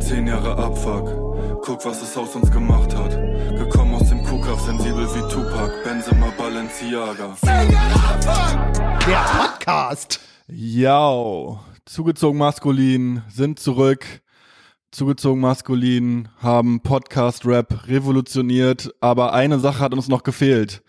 Zehn Jahre Abfuck, guck, was es aus uns gemacht hat. Gekommen aus dem Kuhkauf, sensibel wie Tupac, Benzema Balenciaga. Zehn Jahre Abfuck! Der Podcast! Ja, zugezogen maskulin, sind zurück. Zugezogen maskulin, haben Podcast-Rap revolutioniert, aber eine Sache hat uns noch gefehlt.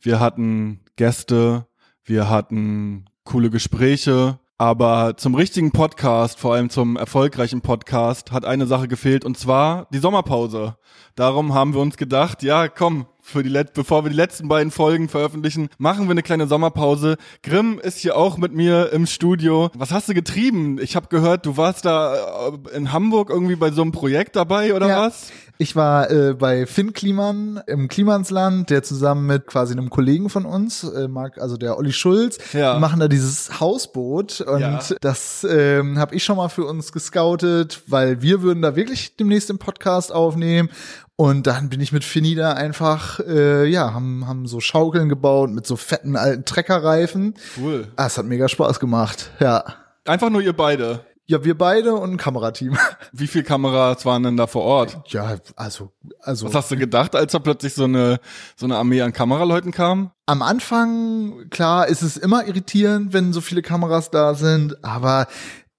Wir hatten Gäste, wir hatten coole Gespräche, aber zum richtigen Podcast, vor allem zum erfolgreichen Podcast, hat eine Sache gefehlt und zwar die Sommerpause. Darum haben wir uns gedacht, ja, komm, für die Let bevor wir die letzten beiden Folgen veröffentlichen, machen wir eine kleine Sommerpause. Grimm ist hier auch mit mir im Studio. Was hast du getrieben? Ich habe gehört, du warst da äh, in Hamburg irgendwie bei so einem Projekt dabei oder ja. was? Ich war äh, bei Finn Kliman im Klimansland, der zusammen mit quasi einem Kollegen von uns, äh, Marc, also der Olli Schulz, ja. machen da dieses Hausboot und ja. das ähm, habe ich schon mal für uns gescoutet, weil wir würden da wirklich demnächst im Podcast aufnehmen und dann bin ich mit Finny da einfach, äh, ja, haben, haben so Schaukeln gebaut mit so fetten alten Treckerreifen. Cool. Ah, es hat mega Spaß gemacht, ja. Einfach nur ihr beide. Ja, wir beide und ein Kamerateam. Wie viele Kameras waren denn da vor Ort? Ja, also, also. Was hast du gedacht, als da plötzlich so eine, so eine Armee an Kameraleuten kam? Am Anfang, klar, ist es immer irritierend, wenn so viele Kameras da sind, aber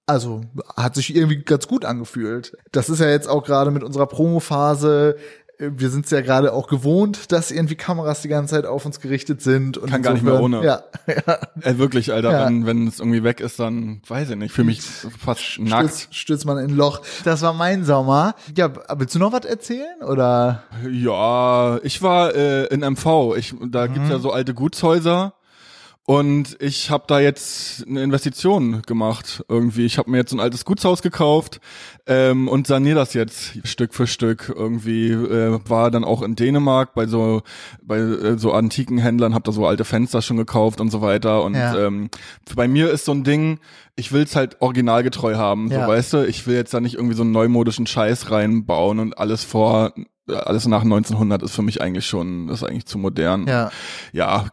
also hat sich irgendwie ganz gut angefühlt. Das ist ja jetzt auch gerade mit unserer Promo-Phase wir sind es ja gerade auch gewohnt, dass irgendwie Kameras die ganze Zeit auf uns gerichtet sind. Und Kann gar nicht mehr ohne. Ja, ja. Äh, wirklich, Alter. Ja. Wenn, wenn es irgendwie weg ist, dann weiß ich nicht. Für mich fast nackt. Stürzt, stürzt man in ein Loch. Das war mein Sommer. Ja, willst du noch was erzählen? Oder? Ja, ich war äh, in MV. Ich, da mhm. gibt's ja so alte Gutshäuser. Und ich habe da jetzt eine Investition gemacht irgendwie. Ich habe mir jetzt ein altes Gutshaus gekauft ähm, und saniere das jetzt Stück für Stück. Irgendwie äh, war dann auch in Dänemark bei so bei äh, so antiken Händlern, habe da so alte Fenster schon gekauft und so weiter. Und ja. ähm, bei mir ist so ein Ding, ich will's halt originalgetreu haben, ja. so weißt du. Ich will jetzt da nicht irgendwie so einen neumodischen Scheiß reinbauen und alles vor alles nach 1900 ist für mich eigentlich schon, ist eigentlich zu modern. Ja. Ja.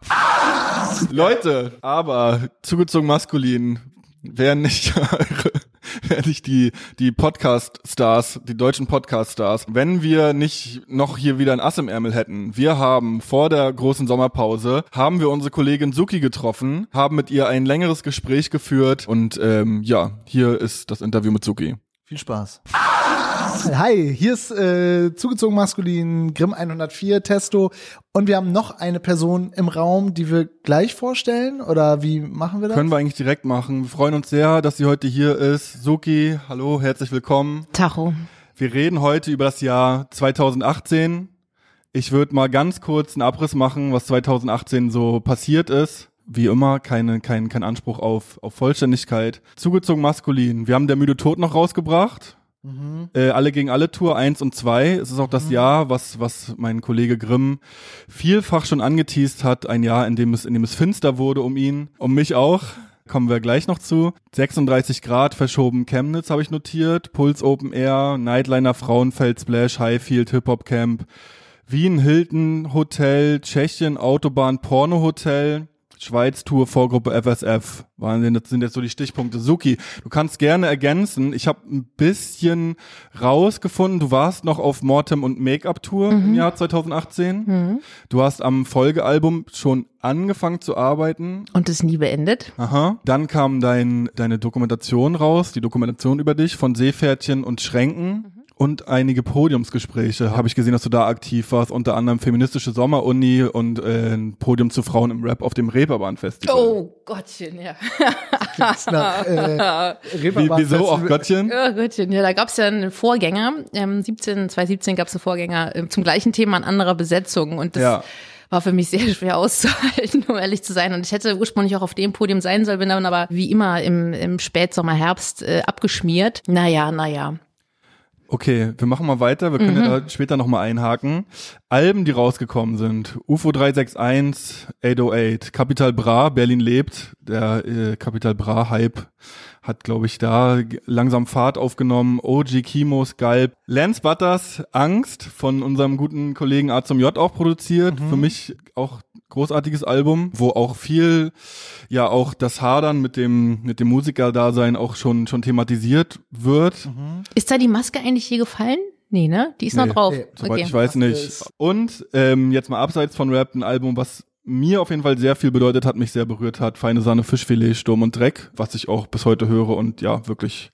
Leute, aber zugezogen maskulin, wären nicht wären nicht die, die Podcast-Stars, die deutschen Podcast-Stars, wenn wir nicht noch hier wieder ein Ass im Ärmel hätten. Wir haben vor der großen Sommerpause, haben wir unsere Kollegin Suki getroffen, haben mit ihr ein längeres Gespräch geführt und ähm, ja, hier ist das Interview mit Suki. Viel Spaß. Hi, hier ist äh, zugezogen maskulin Grimm 104 Testo und wir haben noch eine Person im Raum, die wir gleich vorstellen oder wie machen wir das? Können wir eigentlich direkt machen. Wir freuen uns sehr, dass sie heute hier ist. Suki, hallo, herzlich willkommen. Tacho. Wir reden heute über das Jahr 2018. Ich würde mal ganz kurz einen Abriss machen, was 2018 so passiert ist wie immer keine, kein, kein Anspruch auf, auf Vollständigkeit. Zugezogen maskulin. Wir haben der müde Tod noch rausgebracht. Mhm. Äh, alle gegen alle Tour eins und zwei. Es ist auch das mhm. Jahr, was, was mein Kollege Grimm vielfach schon angeteased hat. Ein Jahr, in dem es, in dem es finster wurde um ihn, um mich auch. Kommen wir gleich noch zu. 36 Grad verschoben Chemnitz habe ich notiert. Puls Open Air, Nightliner Frauenfeld Splash, Highfield Hip Hop Camp. Wien Hilton Hotel, Tschechien Autobahn Porno Hotel. Schweiz-Tour, Vorgruppe FSF. Wahnsinn, das sind jetzt so die Stichpunkte. Suki, du kannst gerne ergänzen. Ich habe ein bisschen rausgefunden, du warst noch auf Mortem und Make-up-Tour mhm. im Jahr 2018. Mhm. Du hast am Folgealbum schon angefangen zu arbeiten. Und es nie beendet. Aha. Dann kam dein, deine Dokumentation raus, die Dokumentation über dich von Seepferdchen und Schränken. Und einige Podiumsgespräche habe ich gesehen, dass du da aktiv warst, unter anderem feministische Sommeruni und äh, ein Podium zu Frauen im Rap auf dem Reeperbahn Festival. Oh Gottchen, ja. nach, äh, Wie, wieso auch Gottchen? Oh Gottchen, ja, da gab es ja einen Vorgänger, ähm, 17, 2017 gab es einen Vorgänger äh, zum gleichen Thema in anderer Besetzung und das ja war für mich sehr schwer auszuhalten, um ehrlich zu sein. Und ich hätte ursprünglich auch auf dem Podium sein sollen, bin dann aber wie immer im, im Spätsommer, Herbst äh, abgeschmiert. Naja, naja. Okay, wir machen mal weiter. Wir können mhm. ja da später nochmal einhaken. Alben, die rausgekommen sind. UFO 361, 808, Capital Bra, Berlin lebt. Der äh, Capital Bra Hype hat, glaube ich, da langsam Fahrt aufgenommen. OG Kimo, Skype. Lance Butters, Angst von unserem guten Kollegen A zum J auch produziert. Mhm. Für mich auch großartiges Album, wo auch viel, ja auch das Hadern mit dem mit dem Musikerdasein auch schon schon thematisiert wird. Mhm. Ist da die Maske eigentlich hier gefallen? Nee, ne? Die ist nee, noch drauf. Nee, soweit okay. ich weiß nicht. Und ähm, jetzt mal abseits von Rap ein Album, was mir auf jeden Fall sehr viel bedeutet hat, mich sehr berührt hat. Feine Sahne, Fischfilet, Sturm und Dreck, was ich auch bis heute höre und ja, wirklich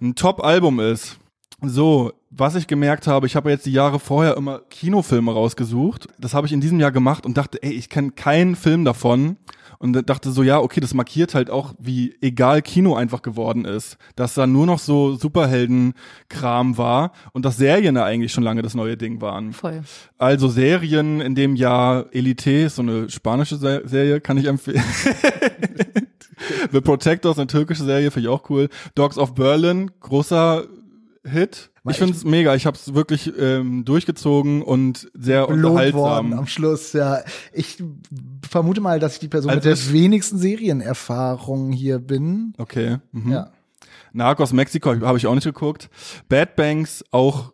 ein Top-Album ist. So, was ich gemerkt habe, ich habe jetzt die Jahre vorher immer Kinofilme rausgesucht. Das habe ich in diesem Jahr gemacht und dachte, ey, ich kenne keinen Film davon und dachte so, ja, okay, das markiert halt auch, wie egal Kino einfach geworden ist. Dass da nur noch so Superhelden-Kram war und dass Serien da eigentlich schon lange das neue Ding waren. Voll. Also Serien in dem Jahr Elite, so eine spanische Serie, kann ich empfehlen. The Protectors, eine türkische Serie, finde ich auch cool. Dogs of Berlin, großer Hit. Ich finde es mega. Ich habe es wirklich ähm, durchgezogen und sehr unterhaltsam. Worden am Schluss, ja. Ich vermute mal, dass ich die Person also mit der wenigsten Serienerfahrung hier bin. Okay. Mhm. Ja. Narcos Mexiko habe ich auch nicht geguckt. Bad Banks auch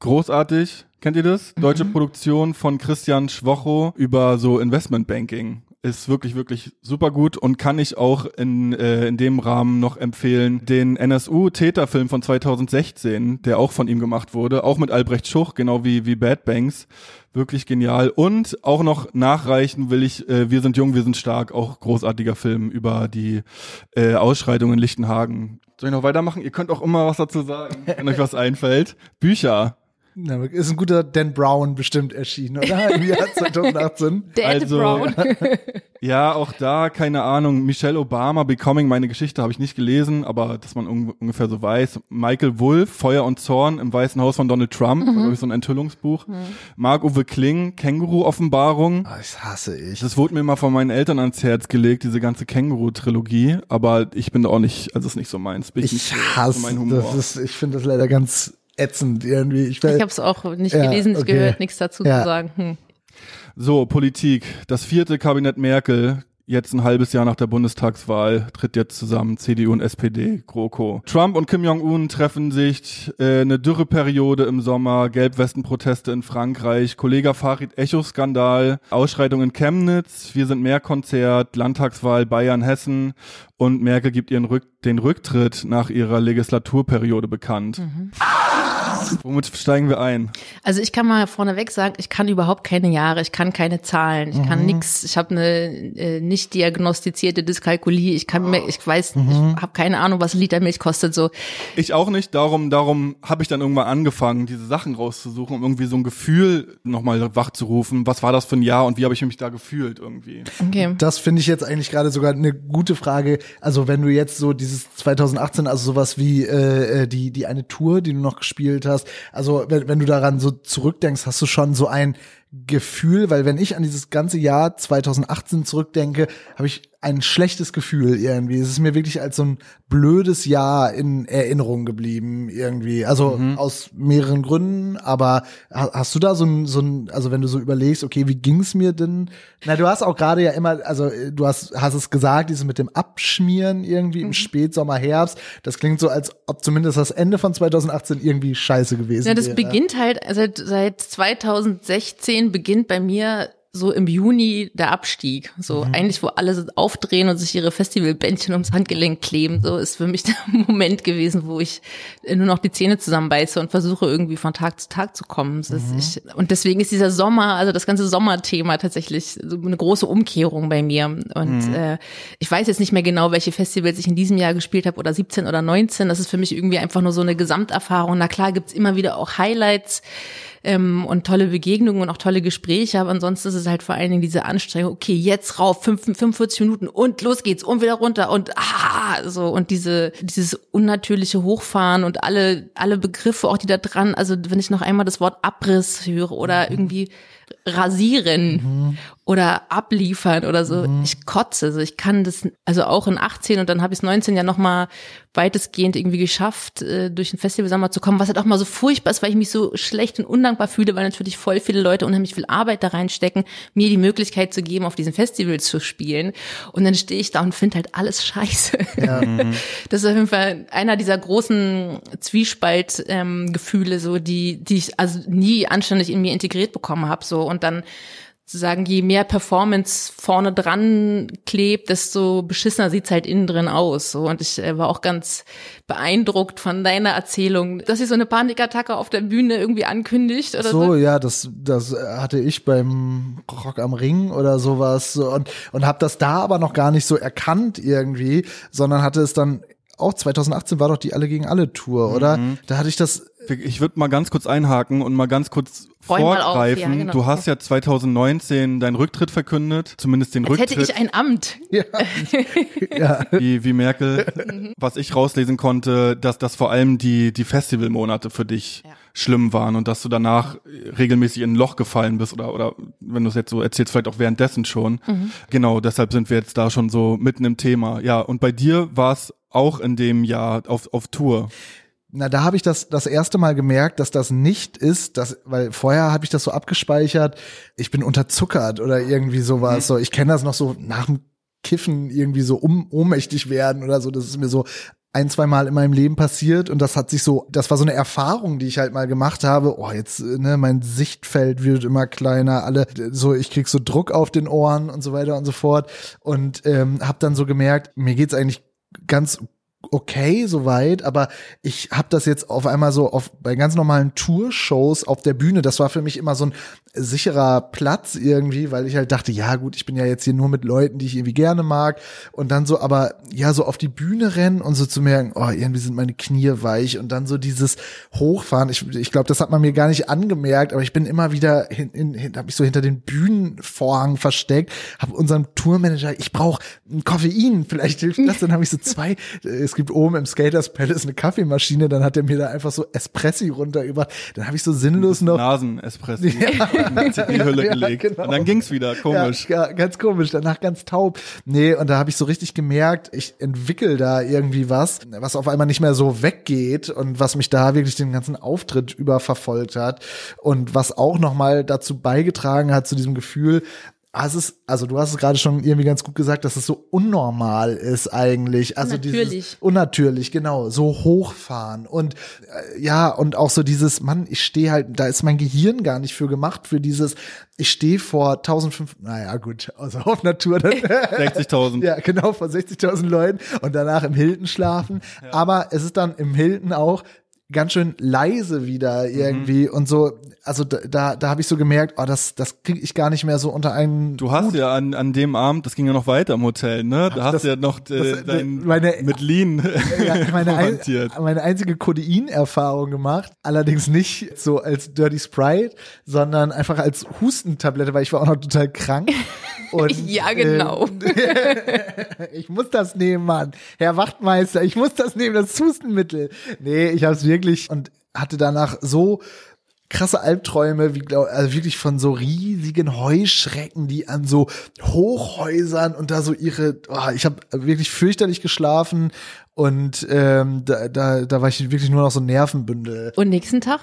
großartig. Kennt ihr das? Deutsche mhm. Produktion von Christian Schwocho über so Investmentbanking ist wirklich, wirklich super gut und kann ich auch in, äh, in dem Rahmen noch empfehlen. Den NSU-Täterfilm von 2016, der auch von ihm gemacht wurde, auch mit Albrecht Schuch, genau wie, wie Bad Banks. Wirklich genial. Und auch noch nachreichen will ich, äh, Wir sind jung, wir sind stark, auch großartiger Film über die äh, Ausschreitungen in Lichtenhagen. Soll ich noch weitermachen? Ihr könnt auch immer was dazu sagen, wenn euch was einfällt. Bücher. Na, ist ein guter Dan Brown bestimmt erschienen, oder? Im Jahr 2018. Dan also, Brown. ja, auch da, keine Ahnung, Michelle Obama, Becoming, meine Geschichte habe ich nicht gelesen, aber dass man un ungefähr so weiß. Michael Wolff, Feuer und Zorn im Weißen Haus von Donald Trump, mhm. so ein Enthüllungsbuch. Mhm. Marc-Uwe Kling, Känguru-Offenbarung. Oh, das hasse ich. Das wurde mir mal von meinen Eltern ans Herz gelegt, diese ganze Känguru-Trilogie, aber ich bin da auch nicht, also ist nicht so meins. Bin ich, ich hasse, das ist, ich finde das leider ganz ätzend irgendwie. Ich, ich habe es auch nicht ja, gelesen, nicht okay. gehört, nichts dazu ja. zu sagen. Hm. So, Politik. Das vierte Kabinett Merkel jetzt ein halbes Jahr nach der Bundestagswahl tritt jetzt zusammen CDU und SPD, GroKo. Trump und Kim Jong-un treffen sich, äh, eine Dürreperiode im Sommer, Gelbwestenproteste in Frankreich, Kollege Farid Echo-Skandal, Ausschreitung in Chemnitz, Wir sind mehr Konzert, Landtagswahl Bayern, Hessen und Merkel gibt ihren Rück den Rücktritt nach ihrer Legislaturperiode bekannt. Mhm. Womit steigen wir ein? Also ich kann mal vorneweg sagen, ich kann überhaupt keine Jahre, ich kann keine Zahlen, ich mhm. kann nix, ich habe eine äh, nicht diagnostizierte Dyskalkulie, ich kann mir, ich weiß, mhm. ich habe keine Ahnung, was ein Liter Milch kostet so. Ich auch nicht, darum darum habe ich dann irgendwann angefangen, diese Sachen rauszusuchen, um irgendwie so ein Gefühl nochmal wachzurufen, was war das für ein Jahr und wie habe ich mich da gefühlt irgendwie. Okay. Das finde ich jetzt eigentlich gerade sogar eine gute Frage, also wenn du jetzt so dieses 2018, also sowas wie äh, äh, die die eine Tour, die du noch gespielt hast, also wenn, wenn du daran so zurückdenkst, hast du schon so ein Gefühl, weil wenn ich an dieses ganze Jahr 2018 zurückdenke, habe ich ein schlechtes Gefühl irgendwie. Es ist mir wirklich als so ein blödes Jahr in Erinnerung geblieben irgendwie. Also mhm. aus mehreren Gründen, aber hast du da so ein, so ein, also wenn du so überlegst, okay, wie ging's mir denn? Na, du hast auch gerade ja immer, also du hast, hast es gesagt, dieses mit dem Abschmieren irgendwie im mhm. Spätsommer, Herbst. Das klingt so, als ob zumindest das Ende von 2018 irgendwie scheiße gewesen wäre. Ja, das wäre. beginnt halt seit, seit 2016 beginnt bei mir so im Juni der Abstieg. So mhm. eigentlich, wo alle aufdrehen und sich ihre Festivalbändchen ums Handgelenk kleben. So ist für mich der Moment gewesen, wo ich nur noch die Zähne zusammenbeiße und versuche irgendwie von Tag zu Tag zu kommen. Mhm. Ich, und deswegen ist dieser Sommer, also das ganze Sommerthema tatsächlich so eine große Umkehrung bei mir. Und mhm. äh, ich weiß jetzt nicht mehr genau, welche Festivals ich in diesem Jahr gespielt habe oder 17 oder 19. Das ist für mich irgendwie einfach nur so eine Gesamterfahrung. Na klar gibt's immer wieder auch Highlights ähm, und tolle Begegnungen und auch tolle Gespräche, aber ansonsten ist es halt vor allen Dingen diese Anstrengung, okay, jetzt rauf, 45 Minuten und los geht's und wieder runter und ah, so und diese, dieses unnatürliche Hochfahren und alle, alle Begriffe auch, die da dran, also wenn ich noch einmal das Wort Abriss höre oder mhm. irgendwie rasieren mhm. oder abliefern oder so. Mhm. Ich kotze, also ich kann das, also auch in 18 und dann habe ich es 19 ja nochmal weitestgehend irgendwie geschafft, äh, durch ein Festivalsommer zu kommen, was halt auch mal so furchtbar ist, weil ich mich so schlecht und undankbar fühle, weil natürlich voll viele Leute unheimlich viel Arbeit da reinstecken, mir die Möglichkeit zu geben, auf diesen Festivals zu spielen. Und dann stehe ich da und finde halt alles scheiße. Ja. Mhm. Das ist auf jeden Fall einer dieser großen Zwiespaltgefühle, ähm, so die, die ich also nie anständig in mir integriert bekommen habe. So und dann sozusagen, je mehr Performance vorne dran klebt, desto beschissener sieht's halt innen drin aus. So. Und ich äh, war auch ganz beeindruckt von deiner Erzählung, dass sie so eine Panikattacke auf der Bühne irgendwie ankündigt oder so. So, ja, das, das hatte ich beim Rock am Ring oder sowas und, und habe das da aber noch gar nicht so erkannt irgendwie, sondern hatte es dann auch 2018 war doch die Alle gegen alle Tour, oder? Mhm. Da hatte ich das. Ich würde mal ganz kurz einhaken und mal ganz kurz vorgreifen. Ja, genau. Du hast ja 2019 deinen Rücktritt verkündet, zumindest den Als Rücktritt. hätte ich ein Amt. Ja. ja. Wie, wie Merkel. Mhm. Was ich rauslesen konnte, dass das vor allem die, die Festivalmonate für dich ja. schlimm waren und dass du danach regelmäßig in ein Loch gefallen bist oder, oder wenn du es jetzt so erzählst, vielleicht auch währenddessen schon. Mhm. Genau, deshalb sind wir jetzt da schon so mitten im Thema. Ja, und bei dir war es auch in dem Jahr auf, auf Tour. Na, da habe ich das das erste Mal gemerkt, dass das nicht ist, dass, weil vorher habe ich das so abgespeichert, ich bin unterzuckert oder irgendwie sowas. Mhm. So, ich kenne das noch so nach dem Kiffen irgendwie so um, ohnmächtig werden oder so. Das ist mir so ein, zwei Mal in meinem Leben passiert und das hat sich so, das war so eine Erfahrung, die ich halt mal gemacht habe. Oh, jetzt, ne, mein Sichtfeld wird immer kleiner, alle, so, ich krieg so Druck auf den Ohren und so weiter und so fort und ähm, habe dann so gemerkt, mir geht's eigentlich ganz okay soweit, aber ich habe das jetzt auf einmal so auf bei ganz normalen Tourshows auf der Bühne, das war für mich immer so ein sicherer Platz irgendwie, weil ich halt dachte, ja gut, ich bin ja jetzt hier nur mit Leuten, die ich irgendwie gerne mag und dann so aber ja so auf die Bühne rennen und so zu merken, oh, irgendwie sind meine Knie weich und dann so dieses Hochfahren, ich, ich glaube, das hat man mir gar nicht angemerkt, aber ich bin immer wieder hin, hin, hin habe mich so hinter den Bühnenvorhang versteckt, habe unserem Tourmanager, ich brauche ein Koffein, vielleicht hilft das, dann habe ich so zwei es gibt oben im Skaters Palace eine Kaffeemaschine, dann hat er mir da einfach so Espressi runtergebracht. Dann habe ich so sinnlos noch Nasen-Espressi ja. in die Hülle ja, gelegt. Genau. Und dann ging's wieder, komisch. Ja, ganz komisch, danach ganz taub. Nee, und da habe ich so richtig gemerkt, ich entwickel da irgendwie was, was auf einmal nicht mehr so weggeht und was mich da wirklich den ganzen Auftritt über verfolgt hat und was auch noch mal dazu beigetragen hat zu diesem Gefühl, es ist, also du hast es gerade schon irgendwie ganz gut gesagt, dass es so unnormal ist eigentlich. Also unnatürlich. dieses unnatürlich, genau, so hochfahren und äh, ja und auch so dieses, Mann, ich stehe halt, da ist mein Gehirn gar nicht für gemacht für dieses. Ich stehe vor 1500, naja gut, also auf Natur dann 60.000. ja, genau vor 60.000 Leuten und danach im Hilton schlafen. Ja. Aber es ist dann im Hilton auch ganz schön leise wieder irgendwie mhm. und so. Also da da, da habe ich so gemerkt oh das das kriege ich gar nicht mehr so unter einen du hast Hut. ja an an dem Abend das ging ja noch weiter im Hotel ne? Da hast du ja noch äh, das, dein meine, mit Lean ja, meine, ein, meine einzige Codein Erfahrung gemacht allerdings nicht so als Dirty Sprite sondern einfach als Hustentablette weil ich war auch noch total krank. Und, ja genau. äh, ich muss das nehmen Mann. Herr Wachtmeister ich muss das nehmen das Hustenmittel. Nee ich habe es wirklich und hatte danach so krasse Albträume, wie glaub, also wirklich von so riesigen Heuschrecken, die an so Hochhäusern und da so ihre, oh, ich habe wirklich fürchterlich geschlafen und ähm, da, da, da war ich wirklich nur noch so ein Nervenbündel. Und nächsten Tag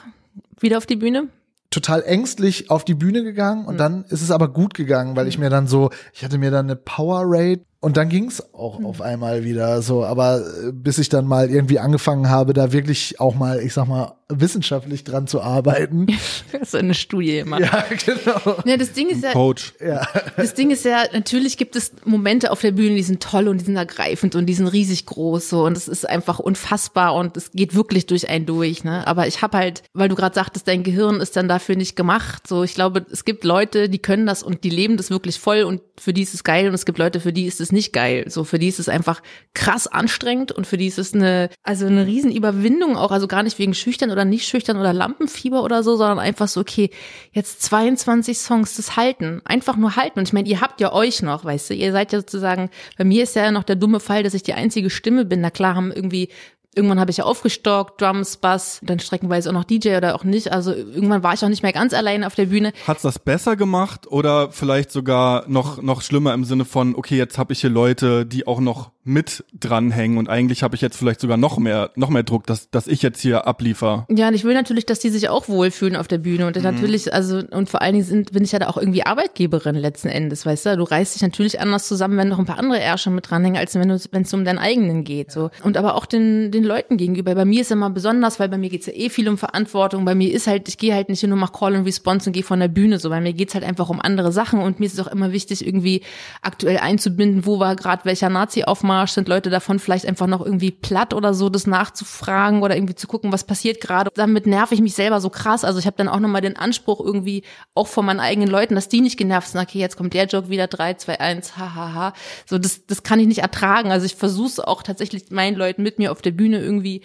wieder auf die Bühne? total ängstlich auf die Bühne gegangen und mhm. dann ist es aber gut gegangen, weil ich mir dann so, ich hatte mir dann eine Power Rate und dann ging's auch mhm. auf einmal wieder so, aber äh, bis ich dann mal irgendwie angefangen habe, da wirklich auch mal, ich sag mal, wissenschaftlich dran zu arbeiten. so eine Studie immer. Ja, genau. Ja, das Ding ist ja, Coach. ja, das Ding ist ja, natürlich gibt es Momente auf der Bühne, die sind toll und die sind ergreifend und die sind riesig groß so und es ist einfach unfassbar und es geht wirklich durch einen durch, ne? Aber ich habe halt, weil du gerade sagtest, dein Gehirn ist dann dafür nicht gemacht, so ich glaube, es gibt Leute, die können das und die leben das wirklich voll und für die ist es geil und es gibt Leute, für die ist es nicht geil. So für die ist es einfach krass anstrengend und für die ist es eine also eine riesen Überwindung auch, also gar nicht wegen schüchtern oder nicht schüchtern oder Lampenfieber oder so, sondern einfach so okay, jetzt 22 Songs das halten, einfach nur halten. Und ich meine, ihr habt ja euch noch, weißt du, ihr seid ja sozusagen bei mir ist ja noch der dumme Fall, dass ich die einzige Stimme bin. Na klar haben irgendwie Irgendwann habe ich ja aufgestockt, Drums, Bass, dann streckenweise auch noch DJ oder auch nicht. Also irgendwann war ich auch nicht mehr ganz alleine auf der Bühne. Hat's das besser gemacht oder vielleicht sogar noch noch schlimmer im Sinne von, okay, jetzt habe ich hier Leute, die auch noch mit dranhängen und eigentlich habe ich jetzt vielleicht sogar noch mehr noch mehr Druck, dass dass ich jetzt hier abliefer. Ja, und ich will natürlich, dass die sich auch wohlfühlen auf der Bühne und mhm. natürlich also und vor allen Dingen sind, bin ich ja da auch irgendwie Arbeitgeberin letzten Endes, weißt du? Du reißt dich natürlich anders zusammen, wenn noch ein paar andere Ärsche mit dranhängen, als wenn es um deinen eigenen geht, so. Und aber auch den den Leuten gegenüber. Bei mir ist immer besonders, weil bei mir geht's ja eh viel um Verantwortung. Bei mir ist halt, ich gehe halt nicht nur mach Call and Response und gehe von der Bühne. So, bei mir geht's halt einfach um andere Sachen und mir ist es auch immer wichtig, irgendwie aktuell einzubinden, wo war gerade welcher Nazi-Aufmarsch, sind Leute davon vielleicht einfach noch irgendwie platt oder so, das nachzufragen oder irgendwie zu gucken, was passiert gerade. Damit nerv ich mich selber so krass. Also ich habe dann auch nochmal den Anspruch irgendwie auch von meinen eigenen Leuten, dass die nicht genervt sind. Okay, jetzt kommt der Joke wieder, drei, zwei, eins, hahaha. So, das, das kann ich nicht ertragen. Also ich versuche auch tatsächlich meinen Leuten mit mir auf der Bühne irgendwie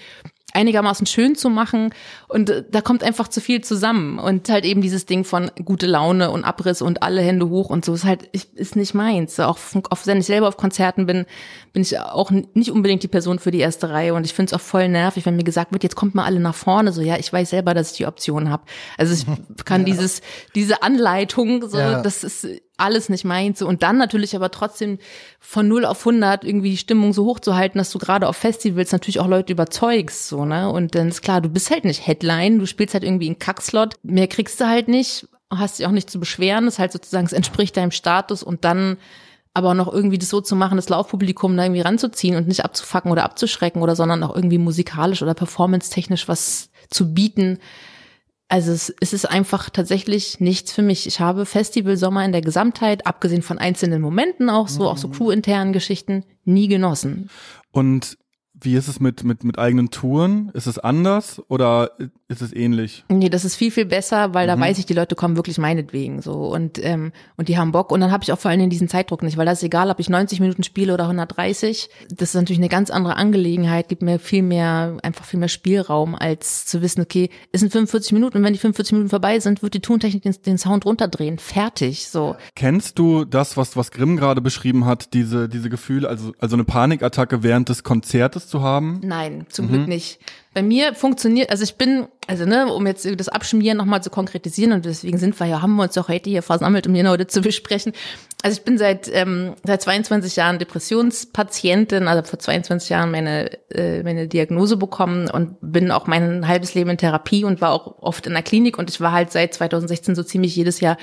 einigermaßen schön zu machen und äh, da kommt einfach zu viel zusammen und halt eben dieses Ding von gute Laune und Abriss und alle Hände hoch und so ist halt ist nicht meins. Auch auf, wenn ich selber auf Konzerten bin, bin ich auch nicht unbedingt die Person für die erste Reihe und ich finde es auch voll nervig, wenn mir gesagt wird, jetzt kommt mal alle nach vorne, so ja, ich weiß selber, dass ich die Option habe. Also ich kann ja. dieses diese Anleitung so, ja. das ist alles nicht meins. So. Und dann natürlich aber trotzdem von 0 auf 100 irgendwie die Stimmung so hoch zu halten, dass du gerade auf Festivals natürlich auch Leute überzeugst. So, ne? Und dann ist klar, du bist halt nicht Headline, du spielst halt irgendwie einen Kackslot. Mehr kriegst du halt nicht, hast dich auch nicht zu beschweren. Das ist halt sozusagen, es entspricht deinem Status und dann aber auch noch irgendwie das so zu machen, das Laufpublikum da irgendwie ranzuziehen und nicht abzufacken oder abzuschrecken oder sondern auch irgendwie musikalisch oder performance-technisch was zu bieten, also es, es ist einfach tatsächlich nichts für mich. Ich habe Festival Sommer in der Gesamtheit, abgesehen von einzelnen Momenten auch so, mhm. auch so mhm. crew-internen Geschichten, nie genossen. Und wie ist es mit, mit, mit eigenen Touren? Ist es anders oder ist es ähnlich? Nee, das ist viel, viel besser, weil da mhm. weiß ich, die Leute kommen wirklich meinetwegen so und, ähm, und die haben Bock. Und dann habe ich auch vor allem diesen Zeitdruck nicht, weil das ist egal, ob ich 90 Minuten spiele oder 130. Das ist natürlich eine ganz andere Angelegenheit, gibt mir viel mehr, einfach viel mehr Spielraum, als zu wissen, okay, es sind 45 Minuten und wenn die 45 Minuten vorbei sind, wird die Tontechnik den, den Sound runterdrehen. Fertig. So. Kennst du das, was, was Grimm gerade beschrieben hat, diese, diese Gefühle, also, also eine Panikattacke während des Konzertes zu haben? Nein, zum mhm. Glück nicht. Bei mir funktioniert, also ich bin, also ne, um jetzt das Abschmieren nochmal zu konkretisieren und deswegen sind wir ja, haben wir uns doch heute hier versammelt, um hier heute zu besprechen. Also ich bin seit ähm, seit 22 Jahren Depressionspatientin, also vor 22 Jahren meine äh, meine Diagnose bekommen und bin auch mein halbes Leben in Therapie und war auch oft in der Klinik und ich war halt seit 2016 so ziemlich jedes Jahr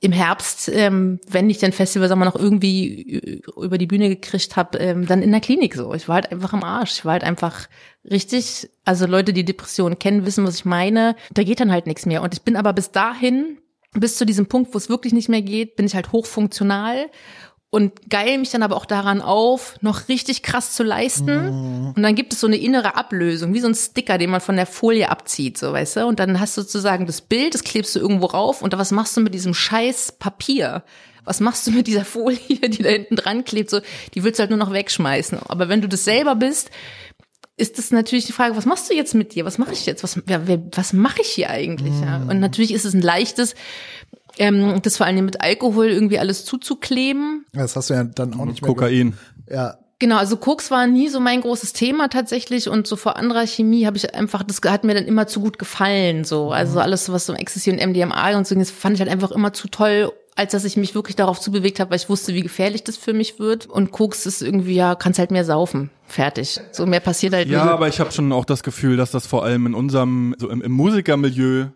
im Herbst, ähm, wenn ich den Festival Sommer noch irgendwie über die Bühne gekriegt habe, ähm, dann in der Klinik so. Ich war halt einfach im Arsch. Ich war halt einfach richtig, also Leute, die Depressionen kennen, wissen, was ich meine. Da geht dann halt nichts mehr. Und ich bin aber bis dahin, bis zu diesem Punkt, wo es wirklich nicht mehr geht, bin ich halt hochfunktional und geil mich dann aber auch daran auf, noch richtig krass zu leisten. Mhm. Und dann gibt es so eine innere Ablösung, wie so ein Sticker, den man von der Folie abzieht, so weißt du. Und dann hast du sozusagen das Bild, das klebst du irgendwo rauf. Und was machst du mit diesem scheiß Papier? Was machst du mit dieser Folie, die da hinten dran klebt? So, die willst du halt nur noch wegschmeißen. Aber wenn du das selber bist, ist das natürlich die Frage, was machst du jetzt mit dir? Was mache ich jetzt? Was, wer, wer, was mache ich hier eigentlich? Mhm. Ja? Und natürlich ist es ein leichtes, ähm, das vor allem mit Alkohol irgendwie alles zuzukleben. Das hast du ja dann auch nicht mehr. Kokain. Ja. Genau, also Koks war nie so mein großes Thema tatsächlich und so vor anderer Chemie habe ich einfach, das hat mir dann immer zu gut gefallen, so. Also mhm. alles, was so Ecstasy und MDMA und so, das fand ich halt einfach immer zu toll, als dass ich mich wirklich darauf zubewegt habe, weil ich wusste, wie gefährlich das für mich wird. Und Koks ist irgendwie, ja, kannst halt mehr saufen. Fertig. So mehr passiert halt nicht. Ja, aber ich habe schon auch das Gefühl, dass das vor allem in unserem, so im, im Musikermilieu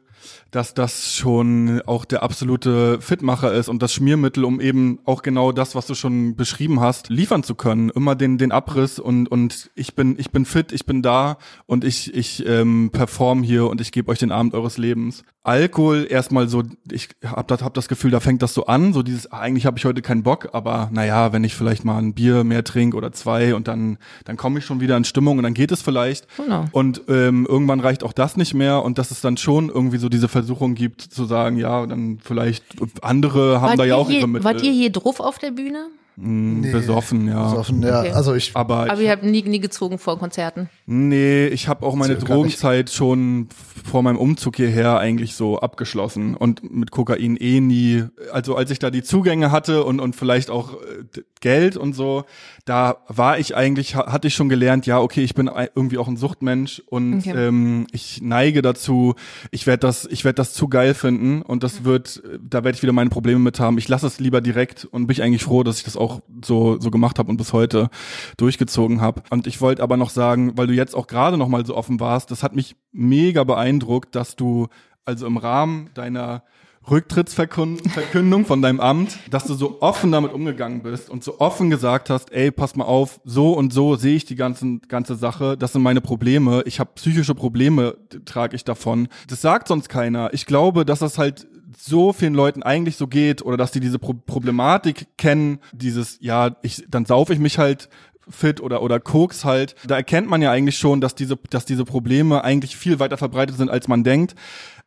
dass das schon auch der absolute Fitmacher ist und das Schmiermittel, um eben auch genau das, was du schon beschrieben hast, liefern zu können. Immer den, den Abriss und, und ich bin, ich bin fit, ich bin da und ich, ich ähm, perform hier und ich gebe euch den Abend eures Lebens. Alkohol erstmal so, ich hab das, hab das Gefühl, da fängt das so an, so dieses, eigentlich habe ich heute keinen Bock, aber naja, wenn ich vielleicht mal ein Bier mehr trinke oder zwei und dann, dann komme ich schon wieder in Stimmung und dann geht es vielleicht. Genau. Und ähm, irgendwann reicht auch das nicht mehr und das ist dann schon irgendwie so diese Versuchung gibt, zu sagen, ja, dann vielleicht andere haben wart da ja auch ihre Mittel. Wart ihr hier drauf auf der Bühne? Mm, nee, besoffen, ja. Besoffen, ja. Okay. Also ich, aber, aber ihr habt nie, nie gezogen vor Konzerten? Nee, ich habe auch meine Drogenzeit schon vor meinem Umzug hierher eigentlich so abgeschlossen und mit Kokain eh nie. Also als ich da die Zugänge hatte und, und vielleicht auch äh, Geld und so, da war ich eigentlich, hatte ich schon gelernt, ja, okay, ich bin irgendwie auch ein Suchtmensch und okay. ähm, ich neige dazu, ich werde das, ich werde das zu geil finden und das wird, da werde ich wieder meine Probleme mit haben. Ich lasse es lieber direkt und bin ich eigentlich froh, dass ich das auch so so gemacht habe und bis heute durchgezogen habe. Und ich wollte aber noch sagen, weil du jetzt auch gerade noch mal so offen warst, das hat mich mega beeindruckt, dass du also im Rahmen deiner Rücktrittsverkündung von deinem Amt, dass du so offen damit umgegangen bist und so offen gesagt hast, ey, pass mal auf, so und so sehe ich die ganzen, ganze Sache, das sind meine Probleme, ich habe psychische Probleme, trage ich davon. Das sagt sonst keiner. Ich glaube, dass das halt so vielen Leuten eigentlich so geht oder dass die diese Pro Problematik kennen, dieses, ja, ich, dann saufe ich mich halt fit oder oder Koks halt, da erkennt man ja eigentlich schon, dass diese dass diese Probleme eigentlich viel weiter verbreitet sind, als man denkt.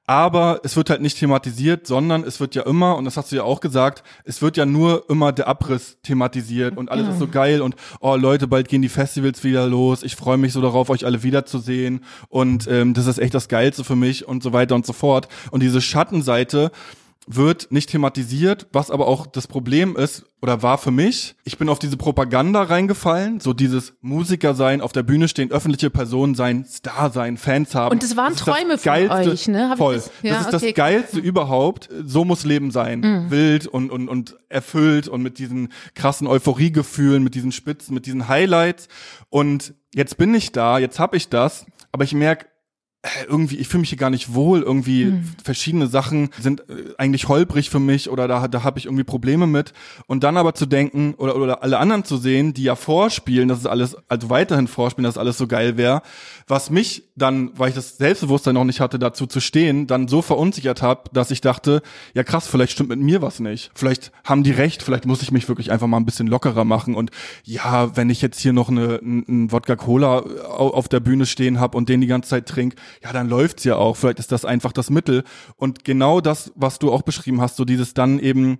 Aber es wird halt nicht thematisiert, sondern es wird ja immer, und das hast du ja auch gesagt, es wird ja nur immer der Abriss thematisiert und alles ist so geil und oh Leute, bald gehen die Festivals wieder los. Ich freue mich so darauf, euch alle wiederzusehen und ähm, das ist echt das Geilste für mich und so weiter und so fort. Und diese Schattenseite, wird nicht thematisiert, was aber auch das Problem ist oder war für mich. Ich bin auf diese Propaganda reingefallen, so dieses Musiker sein, auf der Bühne stehen, öffentliche Person sein, Star sein, Fans haben. Und das waren das Träume das von euch, ne? Hab voll. Das, ja, das ist okay. das geilste überhaupt. So muss Leben sein, mhm. wild und und und erfüllt und mit diesen krassen Euphoriegefühlen, mit diesen Spitzen, mit diesen Highlights. Und jetzt bin ich da, jetzt hab ich das, aber ich merke irgendwie, ich fühle mich hier gar nicht wohl, irgendwie mhm. verschiedene Sachen sind äh, eigentlich holprig für mich oder da, da habe ich irgendwie Probleme mit. Und dann aber zu denken oder, oder alle anderen zu sehen, die ja vorspielen, dass es alles, also weiterhin vorspielen, dass alles so geil wäre, was mich dann, weil ich das Selbstbewusstsein noch nicht hatte, dazu zu stehen, dann so verunsichert habe, dass ich dachte, ja krass, vielleicht stimmt mit mir was nicht. Vielleicht haben die recht, vielleicht muss ich mich wirklich einfach mal ein bisschen lockerer machen. Und ja, wenn ich jetzt hier noch eine, einen Wodka Cola auf der Bühne stehen habe und den die ganze Zeit trinke, ja, dann läuft's ja auch. Vielleicht ist das einfach das Mittel. Und genau das, was du auch beschrieben hast, so dieses dann eben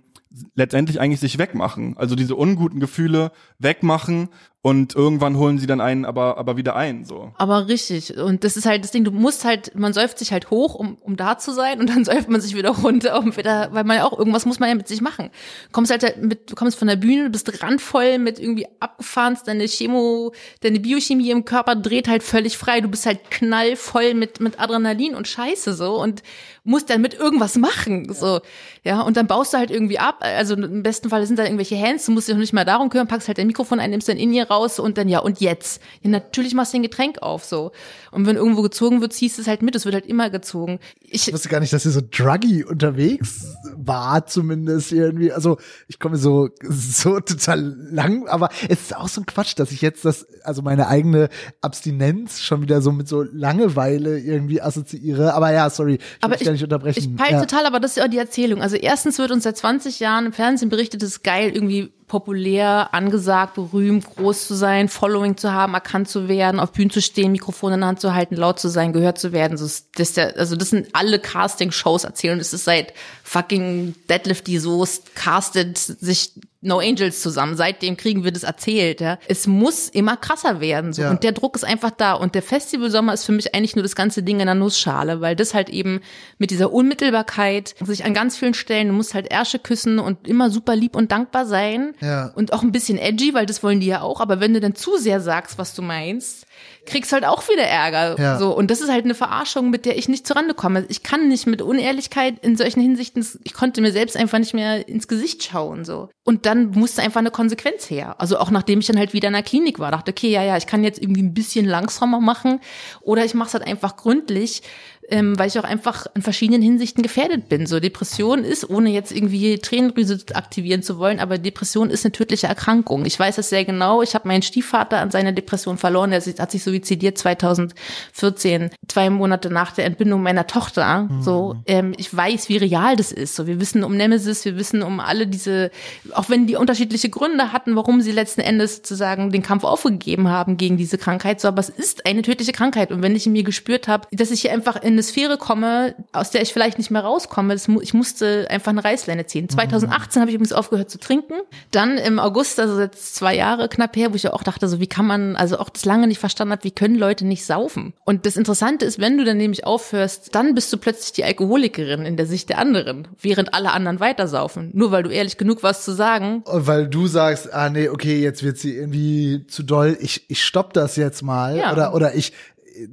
letztendlich eigentlich sich wegmachen. Also diese unguten Gefühle wegmachen und irgendwann holen sie dann einen aber aber wieder ein so. Aber richtig und das ist halt das Ding, du musst halt man säuft sich halt hoch, um um da zu sein und dann säuft man sich wieder runter, um wieder weil man ja auch irgendwas muss man ja mit sich machen. Du kommst halt mit du kommst von der Bühne, du bist randvoll mit irgendwie abgefahren, deine Chemo, deine Biochemie im Körper dreht halt völlig frei, du bist halt knallvoll mit mit Adrenalin und Scheiße so und musst dann mit irgendwas machen so. Ja, und dann baust du halt irgendwie ab, also im besten Fall sind da irgendwelche Hands, du musst dich noch nicht mal darum kümmern, packst halt dein Mikrofon ein, nimmst dann in ihr raus und dann ja, und jetzt? Ja, natürlich machst du ein Getränk auf, so. Und wenn irgendwo gezogen wird, ziehst du es halt mit, es wird halt immer gezogen. Ich, ich wusste gar nicht, dass ihr so druggy unterwegs war, zumindest irgendwie. Also, ich komme so, so total lang, aber es ist auch so ein Quatsch, dass ich jetzt das, also meine eigene Abstinenz schon wieder so mit so Langeweile irgendwie assoziiere. Aber ja, sorry, ich aber ich, gar nicht unterbrechen. Ich peile ja. total, aber das ist ja auch die Erzählung. Also erstens wird uns seit 20 Jahren im Fernsehen berichtet, es ist geil, irgendwie populär, angesagt, berühmt, groß zu sein, Following zu haben, erkannt zu werden, auf Bühnen zu stehen, Mikrofon in der Hand zu halten, laut zu sein, gehört zu werden. Das, das, der, also das sind alle Casting-Shows erzählen. Das ist seit fucking Deadlift die Soest castet sich No Angels zusammen. Seitdem kriegen wir das erzählt. Ja. Es muss immer krasser werden. So. Ja. Und der Druck ist einfach da. Und der Festivalsommer ist für mich eigentlich nur das ganze Ding in der Nussschale, weil das halt eben mit dieser Unmittelbarkeit sich an ganz vielen Stellen, du musst halt Ärsche küssen und immer super lieb und dankbar sein. Ja. Und auch ein bisschen edgy, weil das wollen die ja auch. Aber wenn du dann zu sehr sagst, was du meinst, kriegst halt auch wieder Ärger. Ja. So. Und das ist halt eine Verarschung, mit der ich nicht zurande komme. Ich kann nicht mit Unehrlichkeit in solchen Hinsichten, ich konnte mir selbst einfach nicht mehr ins Gesicht schauen. So. Und dann musste einfach eine Konsequenz her. Also auch nachdem ich dann halt wieder in der Klinik war, dachte, okay, ja, ja, ich kann jetzt irgendwie ein bisschen langsamer machen oder ich mache es halt einfach gründlich ähm, weil ich auch einfach in verschiedenen Hinsichten gefährdet bin. So Depression ist, ohne jetzt irgendwie Tränendrüse aktivieren zu wollen, aber Depression ist eine tödliche Erkrankung. Ich weiß das sehr genau. Ich habe meinen Stiefvater an seiner Depression verloren. Er hat sich suizidiert 2014, zwei Monate nach der Entbindung meiner Tochter. Mhm. So, ähm, ich weiß, wie real das ist. So, wir wissen um Nemesis, wir wissen um alle diese, auch wenn die unterschiedliche Gründe hatten, warum sie letzten Endes sozusagen den Kampf aufgegeben haben gegen diese Krankheit. So, aber es ist eine tödliche Krankheit. Und wenn ich in mir gespürt habe, dass ich hier einfach in eine Sphäre komme, aus der ich vielleicht nicht mehr rauskomme. Das, ich musste einfach eine Reißleine ziehen. 2018 mhm. habe ich übrigens aufgehört zu trinken. Dann im August, also jetzt zwei Jahre knapp her, wo ich auch dachte, so wie kann man, also auch das lange nicht verstanden hat, wie können Leute nicht saufen? Und das Interessante ist, wenn du dann nämlich aufhörst, dann bist du plötzlich die Alkoholikerin in der Sicht der anderen, während alle anderen weiter saufen. Nur weil du ehrlich genug warst zu sagen. Weil du sagst, ah nee, okay, jetzt wird sie irgendwie zu doll, ich, ich stopp das jetzt mal. Ja. Oder, oder ich,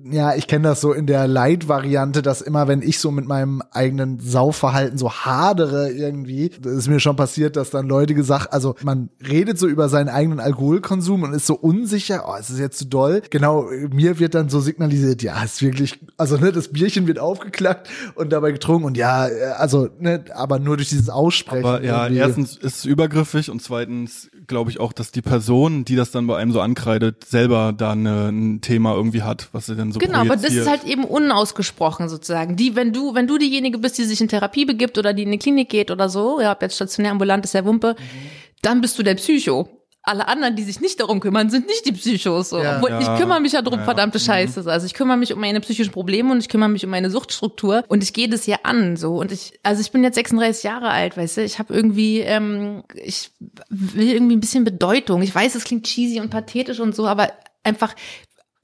ja, ich kenne das so in der Light-Variante, dass immer, wenn ich so mit meinem eigenen Saufverhalten so hadere irgendwie, ist mir schon passiert, dass dann Leute gesagt, also man redet so über seinen eigenen Alkoholkonsum und ist so unsicher, oh, ist es jetzt zu doll? Genau, mir wird dann so signalisiert, ja, ist wirklich, also ne, das Bierchen wird aufgeklackt und dabei getrunken und ja, also ne, aber nur durch dieses Aussprechen. Aber ja, irgendwie. erstens ist es übergriffig und zweitens glaube ich auch, dass die Person, die das dann bei einem so ankreidet, selber da eine, ein Thema irgendwie hat, was sie dann so Genau, aber das ist halt eben unausgesprochen sozusagen. Die, wenn du, wenn du diejenige bist, die sich in Therapie begibt oder die in eine Klinik geht oder so, ja, jetzt stationär ambulant ist ja Wumpe, mhm. dann bist du der Psycho alle anderen, die sich nicht darum kümmern, sind nicht die Psychos. So. Ja, Obwohl, ja, ich kümmere mich ja drum, ja, verdammte Scheiße. Mhm. Also ich kümmere mich um meine psychischen Probleme und ich kümmere mich um meine Suchtstruktur und ich gehe das ja an. So und ich, also ich bin jetzt 36 Jahre alt, weißt du. Ich habe irgendwie, ähm, ich will irgendwie ein bisschen Bedeutung. Ich weiß, es klingt cheesy und pathetisch und so, aber einfach